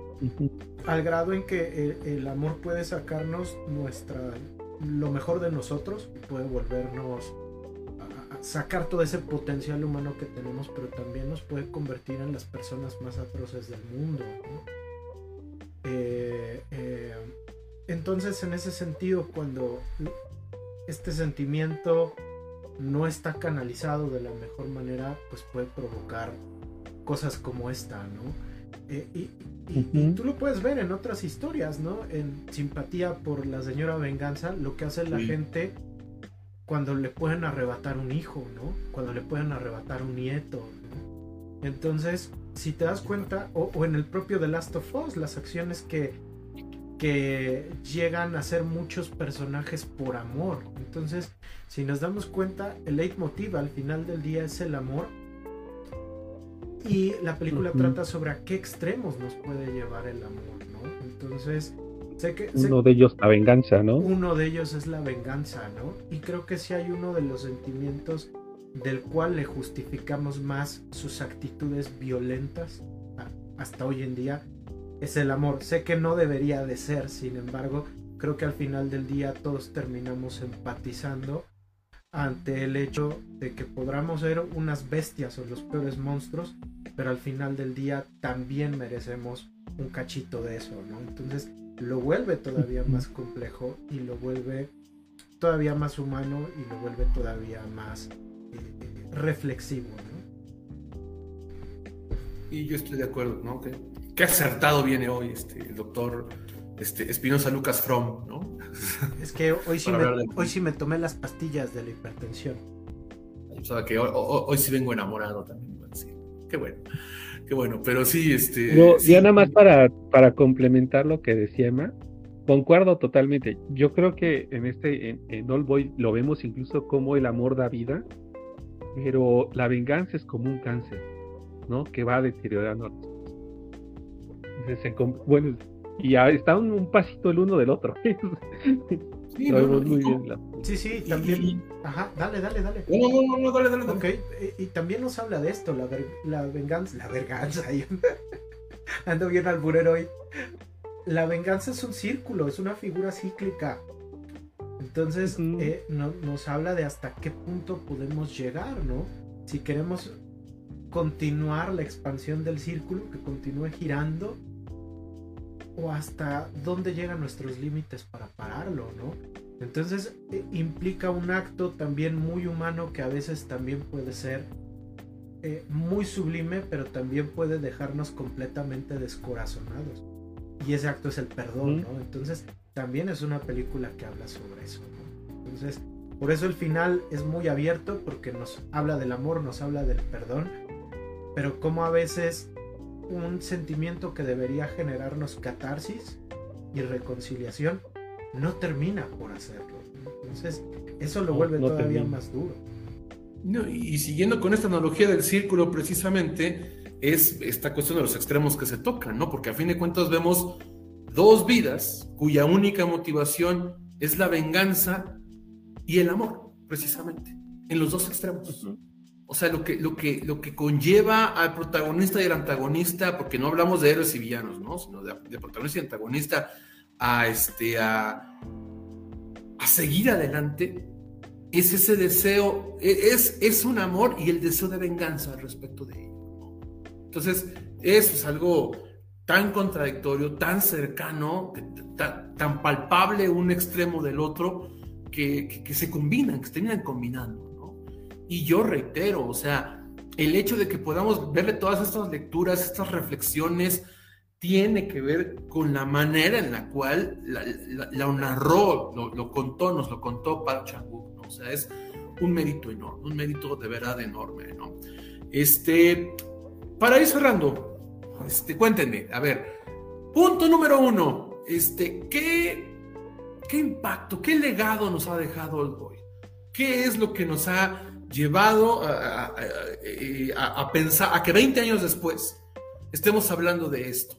al grado en que el, amor puede sacarnos nuestra lo mejor de nosotros, puede volvernos a, sacar todo ese potencial humano que tenemos, pero también nos puede convertir en las personas más atroces del mundo. Eh, eh, entonces, en ese sentido, cuando este sentimiento no está canalizado de la mejor manera, pues puede provocar cosas como esta, ¿no? Eh, y, tú lo puedes ver en otras historias, ¿no? En Simpatía por la señora Venganza, lo que hace la gente cuando le pueden arrebatar un hijo, ¿no? Cuando le pueden arrebatar un nieto, Entonces, si te das cuenta, o, en el propio The Last of Us, las acciones que, que llegan a ser muchos personajes por amor. Entonces, si nos damos cuenta, el leitmotiv al final del día es el amor. Y la película trata sobre a qué extremos nos puede llevar el amor, ¿no? Entonces, sé que... Uno de ellos la venganza, ¿no? Uno de ellos es la venganza, ¿no? Y creo que sí hay uno de los sentimientos del cual le justificamos más sus actitudes violentas hasta hoy en día, es el amor. Sé que no debería de ser, sin embargo, creo que al final del día todos terminamos empatizando ante el hecho de que podamos ser unas bestias o los peores monstruos, pero al final del día también merecemos un cachito de eso, ¿no? Entonces lo vuelve todavía más complejo y lo vuelve todavía más humano y lo vuelve todavía más eh, reflexivo, ¿no? Y yo estoy de acuerdo, ¿no? Que, qué acertado viene hoy este, el doctor este, Espinosa Lucas From, ¿no? Es que hoy sí, me, hoy sí me tomé las pastillas de la hipertensión. O sea, que hoy, sí vengo enamorado también. Sí. Qué bueno, qué bueno, pero sí, este... Ya nada más para, para complementar lo que decía Emma, concuerdo totalmente. Yo creo que en este, en, en All Boy lo vemos incluso como el amor da vida, pero la venganza es como un cáncer ¿no? Que va deteriorando. Entonces, bueno, y ya está un, pasito el uno del otro. Sí, sí, sí, también. Ajá, dale, dale, dale. No, no, no, dale, dale. Ok, y, también nos habla de esto, la, la venganza. La venganza, ando bien alburero hoy. La venganza es un círculo, es una figura cíclica. Entonces, eh, nos habla de hasta qué punto podemos llegar, ¿no? Si queremos continuar la expansión del círculo, que continúe girando, o hasta dónde llegan nuestros límites para pararlo, ¿no? Entonces eh, implica un acto también muy humano que a veces también puede ser eh, muy sublime, pero también puede dejarnos completamente descorazonados. Y ese acto es el perdón, ¿no? Entonces también es una película que habla sobre eso, ¿no? Entonces, por eso el final es muy abierto, porque nos habla del amor, nos habla del perdón, pero como a veces un sentimiento que debería generarnos catarsis y reconciliación no termina por hacerlo. Entonces, eso lo vuelve todavía más duro. y siguiendo con esta analogía del círculo, precisamente, es esta cuestión de los extremos que se tocan, ¿no? Porque a fin de cuentas vemos dos vidas cuya única motivación es la venganza y el amor, precisamente, en los dos extremos o sea, lo que, lo que, lo que conlleva al protagonista y al antagonista, porque no hablamos de héroes y villanos, ¿no? Sino de, protagonista y antagonista, a, este, a, a seguir adelante, es ese deseo, e, es, es un amor y el deseo de venganza respecto de ello. Entonces, eso es algo tan contradictorio, tan cercano, tan, palpable un extremo del otro, que, que, que se combinan, que se terminan combinando. Y yo reitero, o sea, el hecho de que podamos verle todas estas lecturas, estas reflexiones, tiene que ver con la manera en la cual la, narró, lo, contó, nos lo contó Park chan ¿no? O sea, es un mérito enorme, un mérito de verdad enorme, ¿no? Este, para ir cerrando, este, cuéntenme, a ver, punto número uno, este, ¿qué, qué impacto, qué legado nos ha dejado hoy? ¿Qué es lo que nos ha llevado a, pensar, a que 20 años después estemos hablando de esto,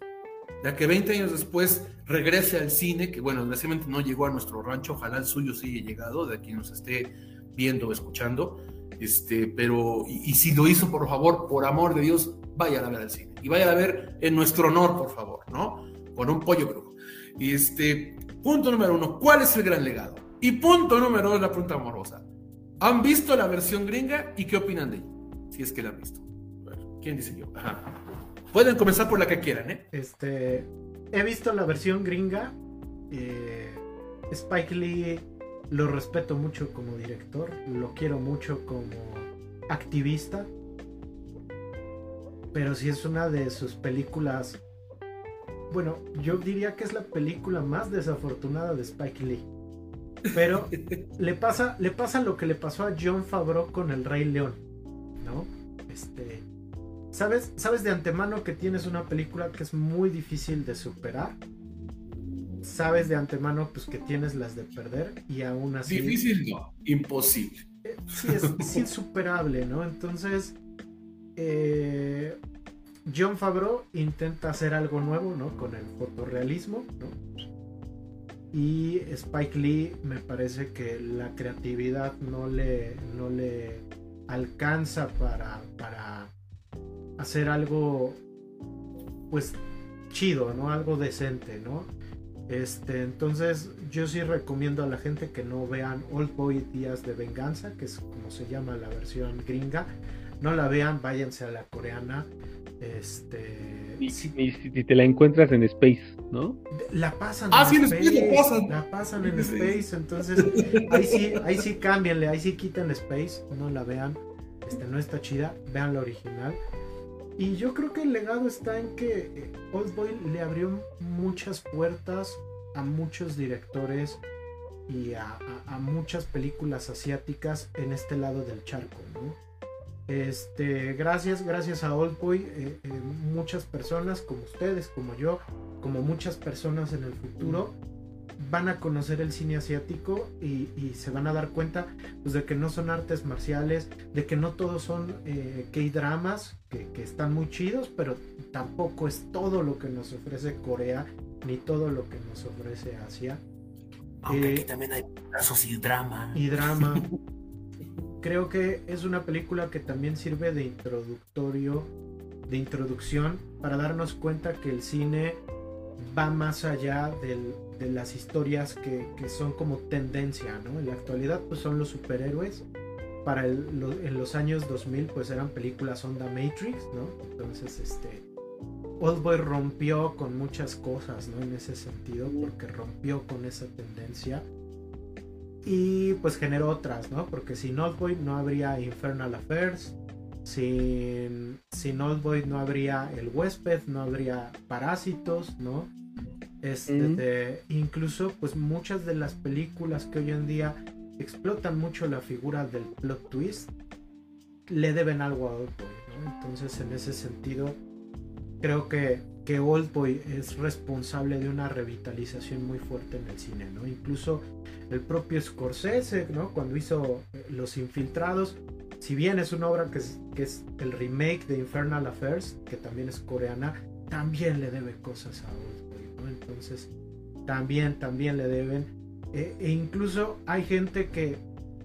de que 20 años después regrese al cine, que bueno, desgraciadamente no llegó a nuestro rancho, ojalá el suyo sí haya llegado, de quien nos esté viendo o escuchando, este, pero, y, si lo hizo, por favor, por amor de Dios, vaya a ver al cine, y vaya a ver en nuestro honor, por favor, ¿no? Con un pollo crudo. Y este, punto número uno, ¿cuál es el gran legado? Y punto número dos, la pregunta amorosa. ¿Han visto la versión gringa y qué opinan de ella? Si es que la han visto. ¿Quién dice yo? Pueden comenzar por la que quieran, ¿eh? Este, he visto la versión gringa. Eh, Spike Lee lo respeto mucho como director, lo quiero mucho como activista, pero si es una de sus películas, bueno, yo diría que es la película más desafortunada de Spike Lee. Pero le pasa, le pasa lo que le pasó a John Favreau con el Rey León, ¿no? Este, ¿sabes, sabes de antemano que tienes una película que es muy difícil de superar. sabes de antemano pues que tienes las de perder y aún así... Difícil no, imposible. Sí, es, insuperable, ¿no? Entonces, eh, John Favreau intenta hacer algo nuevo, ¿no? Con el fotorrealismo, ¿no? Y Spike Lee me parece que la creatividad no le, no le alcanza para, para hacer algo, pues, chido, ¿no? Algo decente, ¿no? Este, entonces yo sí recomiendo a la gente que no vean Old Boy Días de Venganza, que es como se llama la versión gringa. No la vean, váyanse a la coreana. Este. Y, si, te la encuentras en Space, ¿no? La pasan ah, en Space. la pasan. La pasan en Space, entonces ahí sí, ahí sí cámbienle, ahí sí quiten Space, no la vean. Este no está chida, vean la original. Y yo creo que el legado está en que eh, Old Boy le abrió muchas puertas a muchos directores y a, muchas películas asiáticas en este lado del charco, ¿no? Este, gracias, gracias a Old Boy, eh, eh, muchas personas como ustedes, como yo, como muchas personas en el futuro, van a conocer el cine asiático y, se van a dar cuenta pues, de que no son artes marciales, de que no todos son eh, K-dramas, que, están muy chidos, pero tampoco es todo lo que nos ofrece Corea, ni todo lo que nos ofrece Asia. Aunque aquí eh, también hay pedazos y drama. Y drama. Creo que es una película que también sirve de introductorio, de introducción, para darnos cuenta que el cine va más allá del, de las historias que, son como tendencia, ¿no? En la actualidad pues son los superhéroes. Para en los años 2000 pues eran películas onda Matrix, ¿no? Entonces este Oldboy rompió con muchas cosas, ¿no? En ese sentido, porque rompió con esa tendencia. Y pues generó otras, ¿no? Porque sin Oldboy no habría Infernal Affairs, sin, sin Oldboy no habría El Huésped, no habría Parásitos, ¿no? Este, incluso, pues muchas de las películas que hoy en día explotan mucho la figura del plot twist, le deben algo a Oldboy, Entonces, en ese sentido, creo que, que Oldboy es responsable de una revitalización muy fuerte en el cine, ¿no? Incluso el propio Scorsese, ¿no? Cuando hizo eh, Los Infiltrados, si bien es una obra que es, el remake de Infernal Affairs, que también es coreana, también le debe cosas a Oldboy. Entonces, también, también le deben. E, e, incluso hay gente que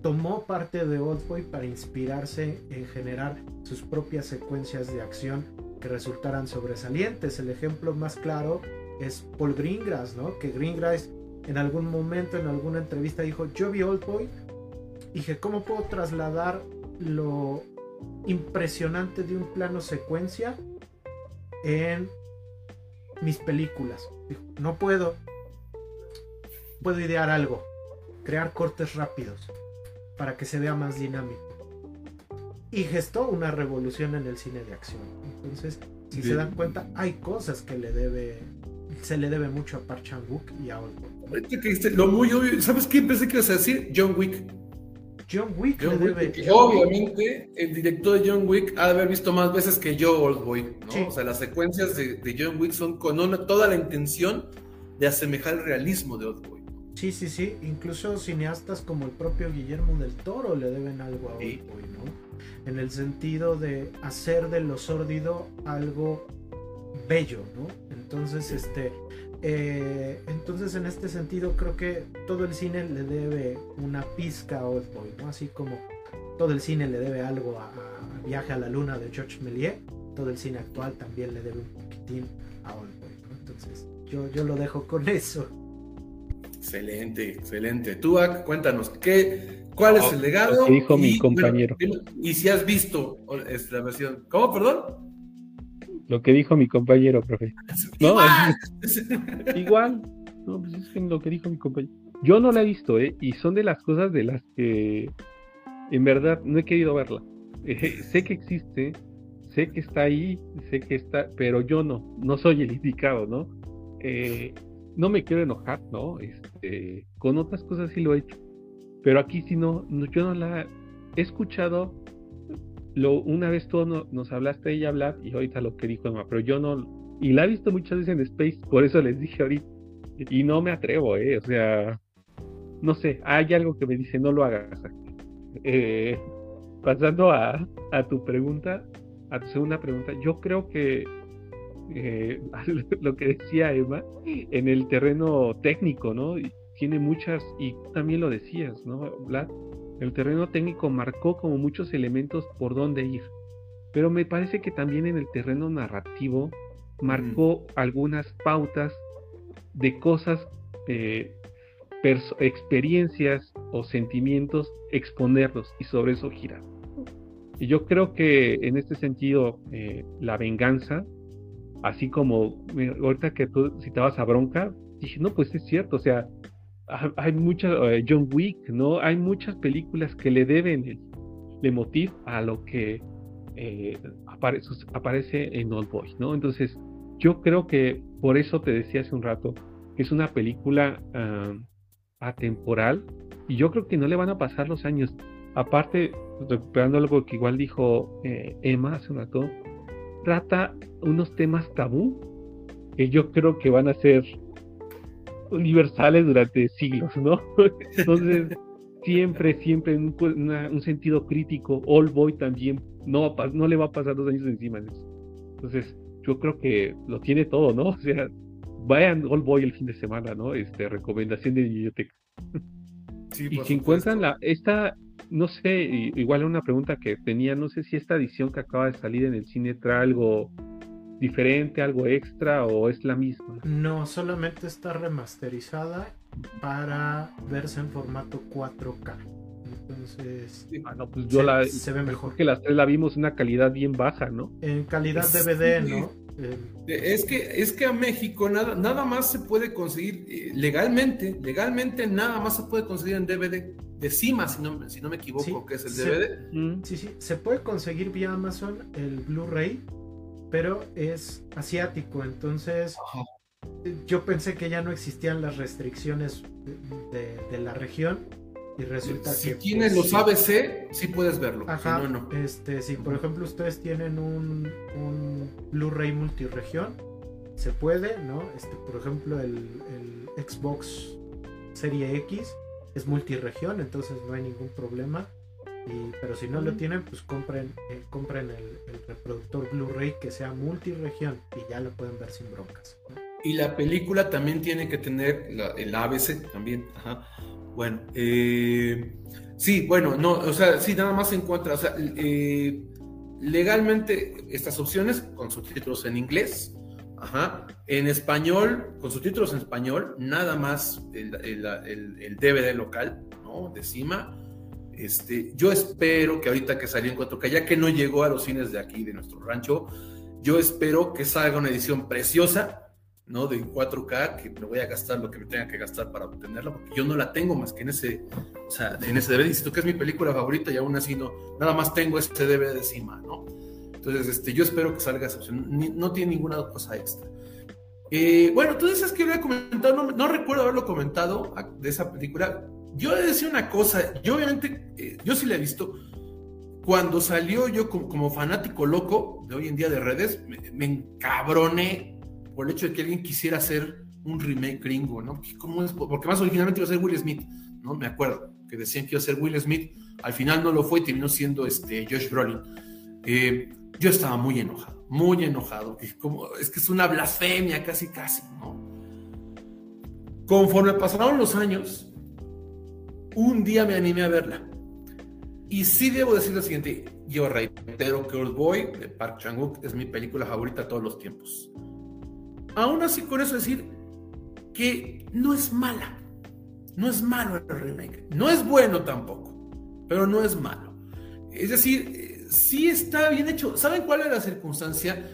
tomó parte de Oldboy para inspirarse en generar sus propias secuencias de acción que resultaran sobresalientes. El ejemplo más claro es Paul Greengrass, ¿no? Que Greengrass en algún momento, en alguna entrevista dijo, yo vi Oldboy y dije, ¿cómo puedo trasladar lo impresionante de un plano secuencia en mis películas. no puedo. Puedo idear algo. Crear cortes rápidos. Para que se vea más dinámico. Y gestó una revolución en el cine de acción. Entonces, si se dan cuenta, hay cosas que le debe. Se le debe mucho a Park Chan-wook y a Olmo. Lo muy obvio. ¿Sabes qué pensé que ibas a decir? John Wick. John Wick debe. obviamente, el director de John Wick ha de haber visto más veces que yo Old Boy, ¿no? O sea, las secuencias de, John Wick son con toda la intención de asemejar el realismo de Old Boy. Sí, sí, sí. Incluso cineastas como el propio Guillermo del Toro le deben algo a Old Boy, ¿no? En el sentido de hacer de lo sórdido algo bello, ¿no? Entonces, este eh, entonces, en este sentido, creo que todo el cine le debe una pizca a Oldboy, ¿no? Así como todo el cine le debe algo a, Viaje a la Luna de George Méliès, todo el cine actual también le debe un poquitín a Oldboy, ¿no? Entonces, yo, yo lo dejo con eso. Excelente, excelente. Tú, cuéntanos, ¿qué, ¿cuál es el legado? dijo mi compañero. y si has visto esta versión. ¿Cómo, perdón? Lo que dijo mi compañero, profe. No, igual. No, pues es lo que dijo mi compañero. Yo no la he visto, ¿eh? Y son de las cosas de las que en verdad no he querido verla. Eh, sé que existe, sé que está ahí, sé que está, pero yo no, no soy el indicado, ¿no? Eh, no me quiero enojar, ¿no? Este, con otras cosas sí lo he hecho, pero aquí sí no, no yo no la he escuchado una vez tú nos hablaste de ella hablar y ahorita lo que dijo Emma, pero yo no, y la he visto muchas veces en Space, por eso les dije ahorita, y no me atrevo, ¿eh? O sea, no sé, hay algo que me dice no lo hagas. Eh, pasando a, a, tu pregunta, a tu segunda pregunta, yo creo que eh, lo que decía Emma, en el terreno técnico, ¿no? Tiene muchas, y también lo decías, ¿no, Vlad? El terreno técnico marcó como muchos elementos por dónde ir, pero me parece que también en el terreno narrativo marcó algunas pautas de cosas, eh, experiencias o sentimientos, exponerlos y sobre eso girar. Y yo creo que en este sentido, eh, la venganza, así como ahorita que tú citabas a Bronca, dije, no, pues es cierto, o sea, hay muchas, eh, John Wick, ¿no? Hay muchas películas que le deben el, el motiv a lo que eh, aparece en Old Boy, ¿no? Entonces, yo creo que por eso te decía hace un rato que es una película atemporal y yo creo que no le van a pasar los años. Aparte, recuperando algo que igual dijo eh, Emma hace un rato, trata unos temas tabú que yo creo que van a ser universales durante siglos, ¿no? Entonces, siempre, siempre en un, sentido crítico, All Boy también no, no le va a pasar dos años encima de eso. Entonces, yo creo que lo tiene todo, ¿no? O sea, vayan All Boy el fin de semana, ¿no? Este, recomendación de biblioteca. y si encuentran la, esta, no sé, igual una pregunta que tenía, no sé si esta edición que acaba de salir en el cine trae algo diferente, algo extra o es la misma? No, solamente está remasterizada para verse en formato 4K. Entonces, ah, no, pues yo se, la, se ve mejor. que las tres la vimos en una calidad bien baja, ¿no? En calidad DVD, ¿no? Eh, es que, es que a México nada, nada más se puede conseguir eh, legalmente, legalmente nada más se puede conseguir en DVD de Cima, si no, si no me equivoco, que es el DVD. Sí, sí, se puede conseguir vía Amazon el Blu-ray pero es asiático, entonces yo pensé que ya no existían las restricciones de, la región y resulta si que... Si tienes pues, los ABC, sí puedes verlo. Ajá, Este, si por ejemplo ustedes tienen un, un Blu-ray multiregión, se puede, ¿no? Este, por ejemplo, el, el Xbox Serie X es multiregión, entonces no hay ningún problema pero si no lo tienen, pues compren, eh, compren el, reproductor Blu-ray que sea multiregión y ya lo pueden ver sin broncas. Y la película también tiene que tener el ABC también. Bueno, eh, sí, bueno, no, o sea, sí, nada más se encuentra, o sea, eh, legalmente estas opciones con subtítulos en inglés, Ajá. En español, con subtítulos en español, nada más el, el, el, DVD local, ¿no? De cima. Este, yo espero que ahorita que salió en 4K, ya que no llegó a los cines de aquí, de nuestro rancho, yo espero que salga una edición preciosa, ¿no? De 4K, que me voy a gastar lo que me tenga que gastar para obtenerla, porque yo no la tengo más que en ese, o sea, en ese DVD. Insisto que es mi película favorita y aún así no, nada más tengo este DVD encima, ¿no? Entonces, este, yo espero que salga esa opción. no tiene ninguna cosa extra. Eh, bueno, tú dices que había comentado, no, no recuerdo haberlo comentado de esa película yo le decía una cosa, yo obviamente, eh, yo sí la he visto. Cuando salió yo como, fanático loco de hoy en día de redes, me, encabroné por el hecho de que alguien quisiera hacer un remake gringo, ¿no? ¿Cómo es? Porque más originalmente iba a ser Will Smith, ¿no? Me acuerdo que decían que iba a ser Will Smith, al final no lo fue y terminó siendo este Josh Brolin. Eh, yo estaba muy enojado, muy enojado, como, es que es una blasfemia casi, casi, ¿no? Conforme pasaron los años, un día me animé a verla. Y sí debo decir lo siguiente, yo reitero que Old Boy de Park Chan-wook es mi película favorita de todos los tiempos. Aún así con eso decir que no es mala. No es malo el remake. No es bueno tampoco, pero no es malo. Es decir, sí está bien hecho. ¿Saben cuál es la circunstancia?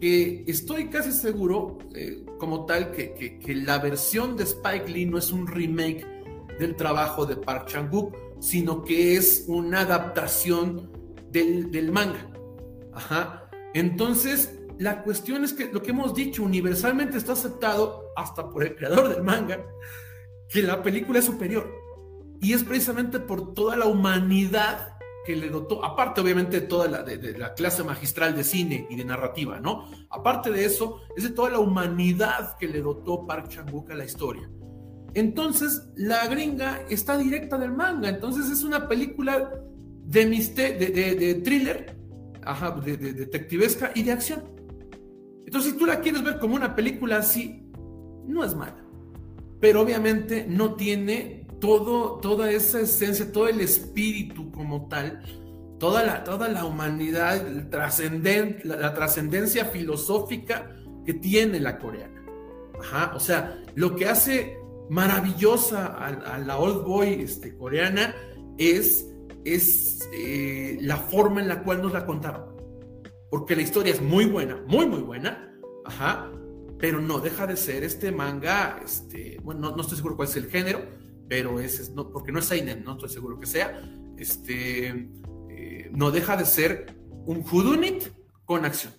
Que estoy casi seguro, eh, como tal, que la versión de Spike Lee no es un remake del trabajo de Park Chan-wook, sino que es una adaptación del, manga. Ajá. Entonces, la cuestión es que lo que hemos dicho universalmente está aceptado, hasta por el creador del manga, que la película es superior. Y es precisamente por toda la humanidad que le dotó, aparte obviamente de toda la, de, la clase magistral de cine y de narrativa, ¿no? Aparte de eso, es de toda la humanidad que le dotó Park Chan-wook a la historia. Entonces, la gringa está directa del manga, entonces es una película de, de, de, thriller, ajá, de, detectivesca y de acción. Entonces, si tú la quieres ver como una película así, no es mala. Pero obviamente no tiene todo, toda esa esencia, todo el espíritu como tal, toda la, toda la humanidad, la, trascendencia filosófica que tiene la coreana. Ajá, o sea, lo que hace maravillosa a, la old boy este, coreana es, es eh, la forma en la cual nos la contaron. Porque la historia es muy buena, muy, muy buena. Ajá, pero no deja de ser este manga, este, bueno, no, estoy seguro cuál es el género, pero es, no, porque no es Seinen, no estoy seguro que sea, este, eh, no deja de ser un Hudunit con acción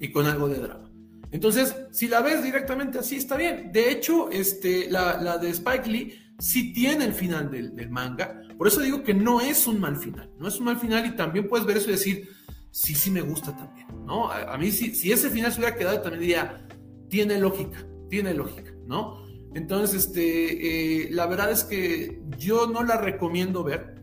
y con algo de drama. Entonces, si la ves directamente así, está bien. De hecho, este, la, de Spike Lee sí tiene el final del, manga. Por eso digo que no es un mal final. No es un mal final y también puedes ver eso y decir, sí, sí me gusta también. ¿no? A, mí, si, si ese final se hubiera quedado, también diría, tiene lógica, tiene lógica, ¿no? Entonces, este, eh, la verdad es que yo no la recomiendo ver,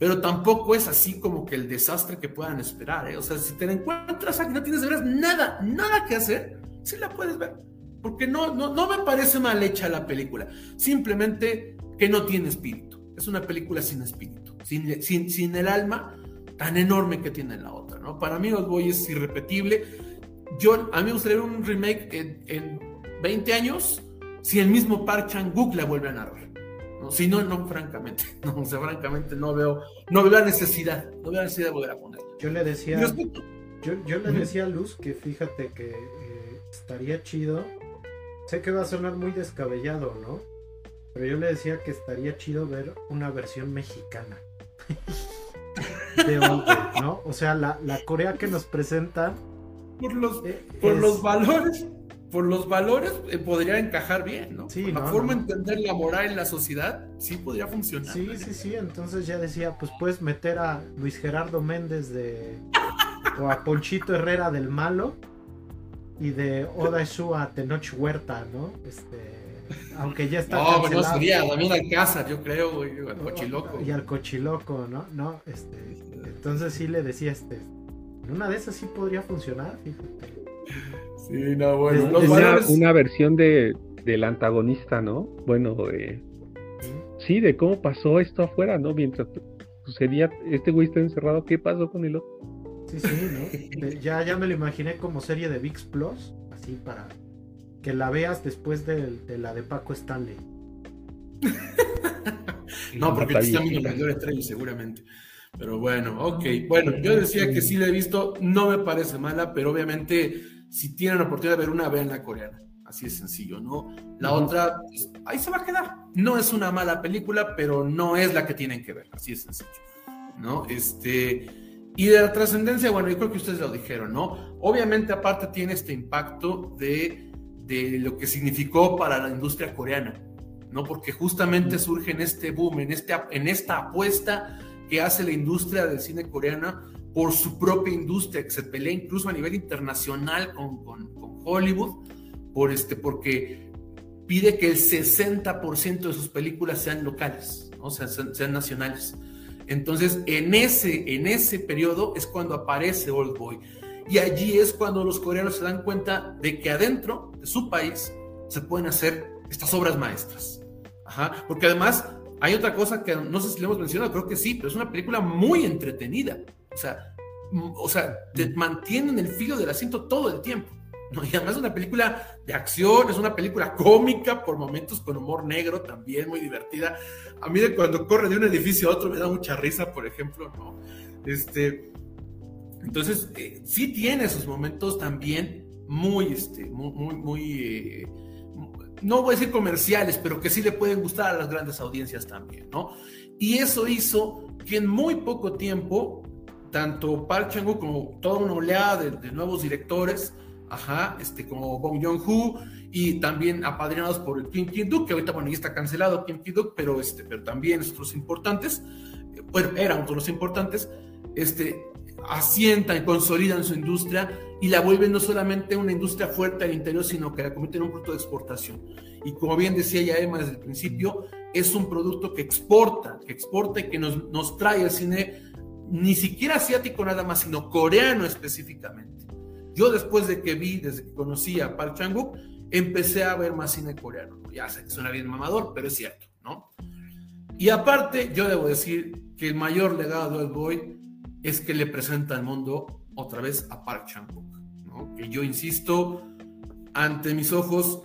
pero tampoco es así como que el desastre que puedan esperar. ¿eh? O sea, si te encuentras aquí no tienes de veras nada, nada que hacer, sí la puedes ver. Porque no, no, no me parece mal hecha la película. Simplemente que no tiene espíritu. Es una película sin espíritu, sin, sin, sin el alma tan enorme que tiene la otra. ¿no? Para mí, Los Boy es irrepetible. Yo, a mí me gustaría un remake en, en 20 años si el mismo Park Chan-wook la vuelve a narrar. ¿No? Si no, no, francamente, no, o sea, francamente no veo, no veo la necesidad, no veo la necesidad de volver a ponerla. Yo le decía, yo, yo, le decía a Luz que fíjate que eh, estaría chido, sé que va a sonar muy descabellado, ¿no? Pero yo le decía que estaría chido ver una versión mexicana. de ¿no? O sea, la, la Corea que nos presenta por los, eh, por los valores por los valores eh, podría encajar bien, ¿no? Sí, la forma de entender la moral en la sociedad, sí podría funcionar. Sí, sí, sí. Entonces ya decía, pues puedes meter a Luis Gerardo Méndez de. o a Ponchito Herrera del Malo y de Oda Shu a Tenoch Huerta, ¿no? Este. Aunque ya está. No, pero no sería también Alcázar, yo creo, güey, al Cochiloco. Y al Cochiloco, ¿no? No, este. Entonces sí le decía, este. En una de esas sí podría funcionar, fíjate. Sí, no, bueno. una, versión de, del antagonista, ¿no? Bueno, sí, de cómo pasó esto afuera, ¿no? Mientras sucedía, este güey está encerrado, ¿qué pasó con el otro? Sí, sí, ¿no? ya, ya me lo imaginé como serie de VIX Plus, así para que la veas después de, la de Paco Stanley. no, porque te están viendo mayor estrella, seguramente. Pero bueno, ok. Bueno, yo decía que sí la he visto, no me parece mala, pero obviamente si tienen la oportunidad de ver una, vean la coreana. Así es sencillo, ¿no? La otra, pues, ahí se va a quedar. No es una mala película, pero no es la que tienen que ver. Así es sencillo, ¿no? Este, y de la trascendencia, bueno, yo creo que ustedes lo dijeron, ¿no? Obviamente, aparte, tiene este impacto de, de lo que significó para la industria coreana, ¿no? Porque justamente surge en este boom, en, este, en esta apuesta que hace la industria del cine coreana por su propia industria, que se pelea incluso a nivel internacional con, con, Hollywood, por este, porque pide que el 60% de sus películas sean locales, o sea, sean, nacionales. Entonces, en ese, en ese periodo es cuando aparece Old Boy. Y allí es cuando los coreanos se dan cuenta de que adentro de su país se pueden hacer estas obras maestras. Ajá, porque además hay otra cosa que no sé si le hemos mencionado, creo que sí, pero es una película muy entretenida. O sea, o sea, te mantienen el filo del asiento todo el tiempo. ¿no? Y además es una película de acción, es una película cómica, por momentos con humor negro también, muy divertida. A mí de cuando corre de un edificio a otro me da mucha risa, por ejemplo, ¿no? Este, entonces, eh, sí tiene esos momentos también muy, este, muy, muy, muy eh, no voy a decir comerciales, pero que sí le pueden gustar a las grandes audiencias también, ¿no? Y eso hizo que en muy poco tiempo tanto Park Chan-wook como toda una oleada de, nuevos directores, ajá, este, como Bong Joon-ho, y también apadrinados por Kim Ki-duk, que ahorita, bueno, ya está cancelado Kim Ki-duk, pero, este, pero también otros importantes, bueno, era uno de los importantes, este, asientan y consolidan su industria y la vuelven no solamente una industria fuerte al interior, sino que la convierten en un producto de exportación. Y como bien decía ya Emma desde el principio, es un producto que exporta, que exporta y que nos, nos trae el cine ni siquiera asiático nada más, sino coreano específicamente. Yo después de que vi, desde que conocí a Park Chan-wook, empecé a ver más cine coreano. Ya sé que suena bien mamador, pero es cierto, ¿no? Y aparte, yo debo decir que el mayor legado de Old Boy es que le presenta al mundo otra vez a Park Chan-wook, ¿no? Que yo insisto, ante mis ojos,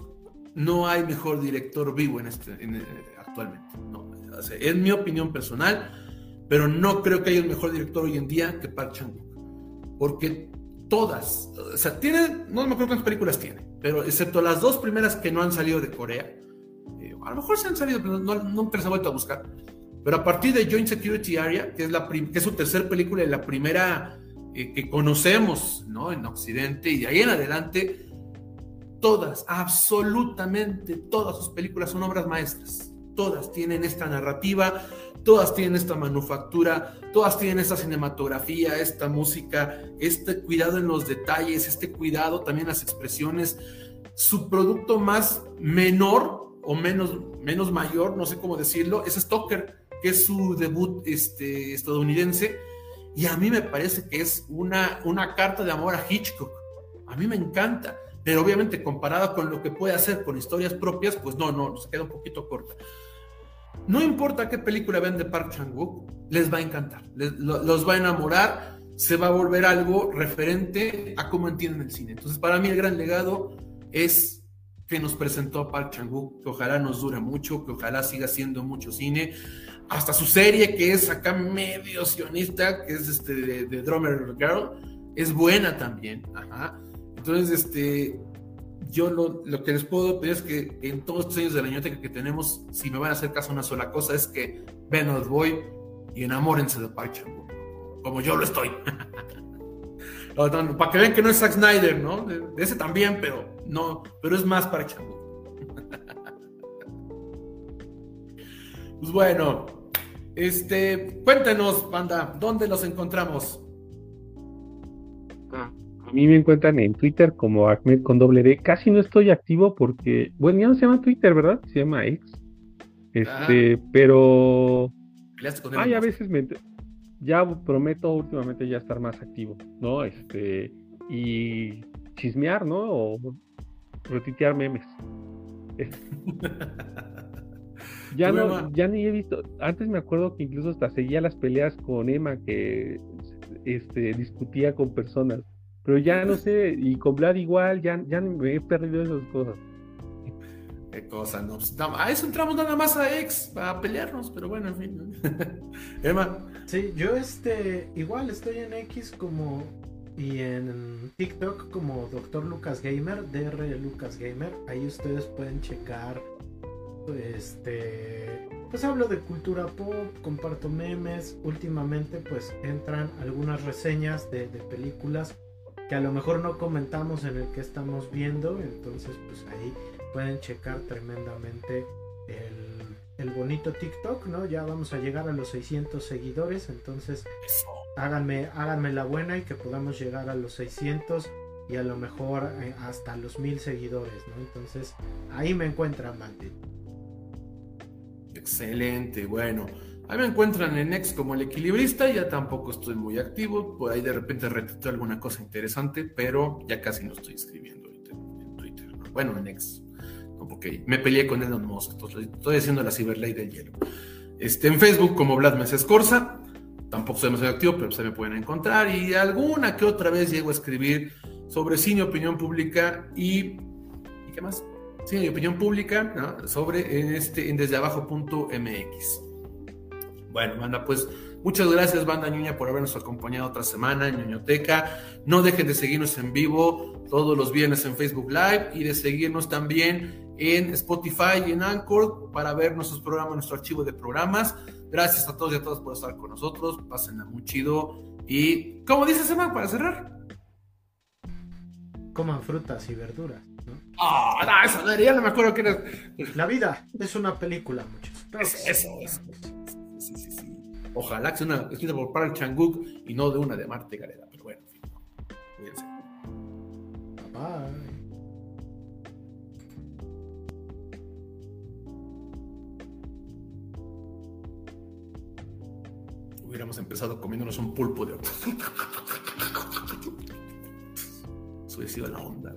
no hay mejor director vivo en este, en, actualmente. No, es mi opinión personal, pero no creo que haya un mejor director hoy en día que Park Chan-wook, porque todas, o sea, tiene, no me acuerdo cuántas películas tiene, pero excepto las dos primeras que no han salido de Corea, eh, a lo mejor se han salido, pero no, nunca les he vuelto a buscar. Pero a partir de Joint Security Area, que es, la que es su tercer película y la primera eh, que conocemos ¿no? en Occidente, y de ahí en adelante, todas, absolutamente todas sus películas son obras maestras. Todas tienen esta narrativa, todas tienen esta manufactura, todas tienen esta cinematografía, esta música, este cuidado en los detalles, este cuidado también en las expresiones. Su producto más menor o menos, menos mayor, no sé cómo decirlo, es Stoker que es su debut este, estadounidense, y a mí me parece que es una, una carta de amor a Hitchcock. A mí me encanta, pero obviamente comparada con lo que puede hacer con historias propias, pues no, no, se queda un poquito corta. No importa qué película vean de Park Chan-wook, les va a encantar, los va a enamorar, se va a volver algo referente a cómo entienden el cine. Entonces, para mí el gran legado es que nos presentó Park Chan-wook, que ojalá nos dure mucho, que ojalá siga siendo mucho cine hasta su serie que es acá medio sionista, que es este de, Drummer Girl, es buena también. Entonces, este, yo lo, que les puedo pedir es que en todos estos años de la ñoteca que tenemos, si me van a hacer caso una sola cosa, es que ven Old Boy y enamórense de Park como yo lo estoy. para que vean que no es Zack Snyder, ¿no? De, ese también, pero no, pero es más Park Pues bueno, este, cuéntenos, banda, ¿dónde los encontramos? Ah, mí me encuentran en Twitter como Ahmed con doble D. Casi no estoy activo porque, bueno, ya no se llama Twitter, ¿verdad? Se llama X. Este, ah. pero. Ay, a veces me. Ya prometo últimamente ya estar más activo, ¿no? Este. Y chismear, ¿no? O retitear memes. Ya no, ya ni he visto. Antes me acuerdo que incluso hasta seguía las peleas con Emma que este, discutía con personas. Pero ya no sé, y con Vlad igual, ya, ya me he perdido esas cosas. Qué cosa, no. Pues, a eso entramos nada más a ex, a pelearnos, pero bueno, en fin. Emma. Sí, yo este, igual estoy en X como y en TikTok como Dr. Lucas Gamer, DR Lucas Gamer. Ahí ustedes pueden checar este pues hablo de cultura pop, comparto memes, últimamente pues entran algunas reseñas de, películas que a lo mejor no comentamos en el que estamos viendo, entonces pues ahí pueden checar tremendamente el, bonito TikTok, ¿no? Ya vamos a llegar a los 600 seguidores, entonces háganme, háganme la buena y que podamos llegar a los 600 y a lo mejor eh, hasta los 1000 seguidores, ¿no? Entonces ahí me encuentran, Mante. Excelente, bueno. Ahí me encuentran en X como el equilibrista, ya tampoco estoy muy activo, por ahí de repente retito alguna cosa interesante, pero ya casi no estoy escribiendo en Twitter. Bueno, en X, porque me peleé con Elon Musk, estoy haciendo la ciberley del hielo. Este, en Facebook como Vlad Meses Corsa, tampoco soy demasiado activo, pero se me pueden encontrar, y alguna que otra vez llego a escribir sobre cine, opinión pública y... ¿Y qué más? mi opinión pública sobre en este, en desde abajo.mx. Bueno, banda, pues muchas gracias, banda Ñuña, por habernos acompañado otra semana en Ñuñoteca. No dejen de seguirnos en vivo todos los viernes en Facebook Live y de seguirnos también en Spotify y en Anchor para ver nuestros programas, nuestro archivo de programas. Gracias a todos y a todas por estar con nosotros. Pásenla muy chido. Y, ¿cómo dice Semana para cerrar? Coman frutas y verduras. Ah, no, eso ya no me acuerdo que era. La vida es una película, muchachos. Eso, eso, sí. Ojalá que sea una escrita por Park Chang-wook y no de una de Marte Gareda. Pero bueno, en fin. Cuídense. Bye. Hubiéramos empezado comiéndonos un pulpo de... Eso hubiera sido la onda.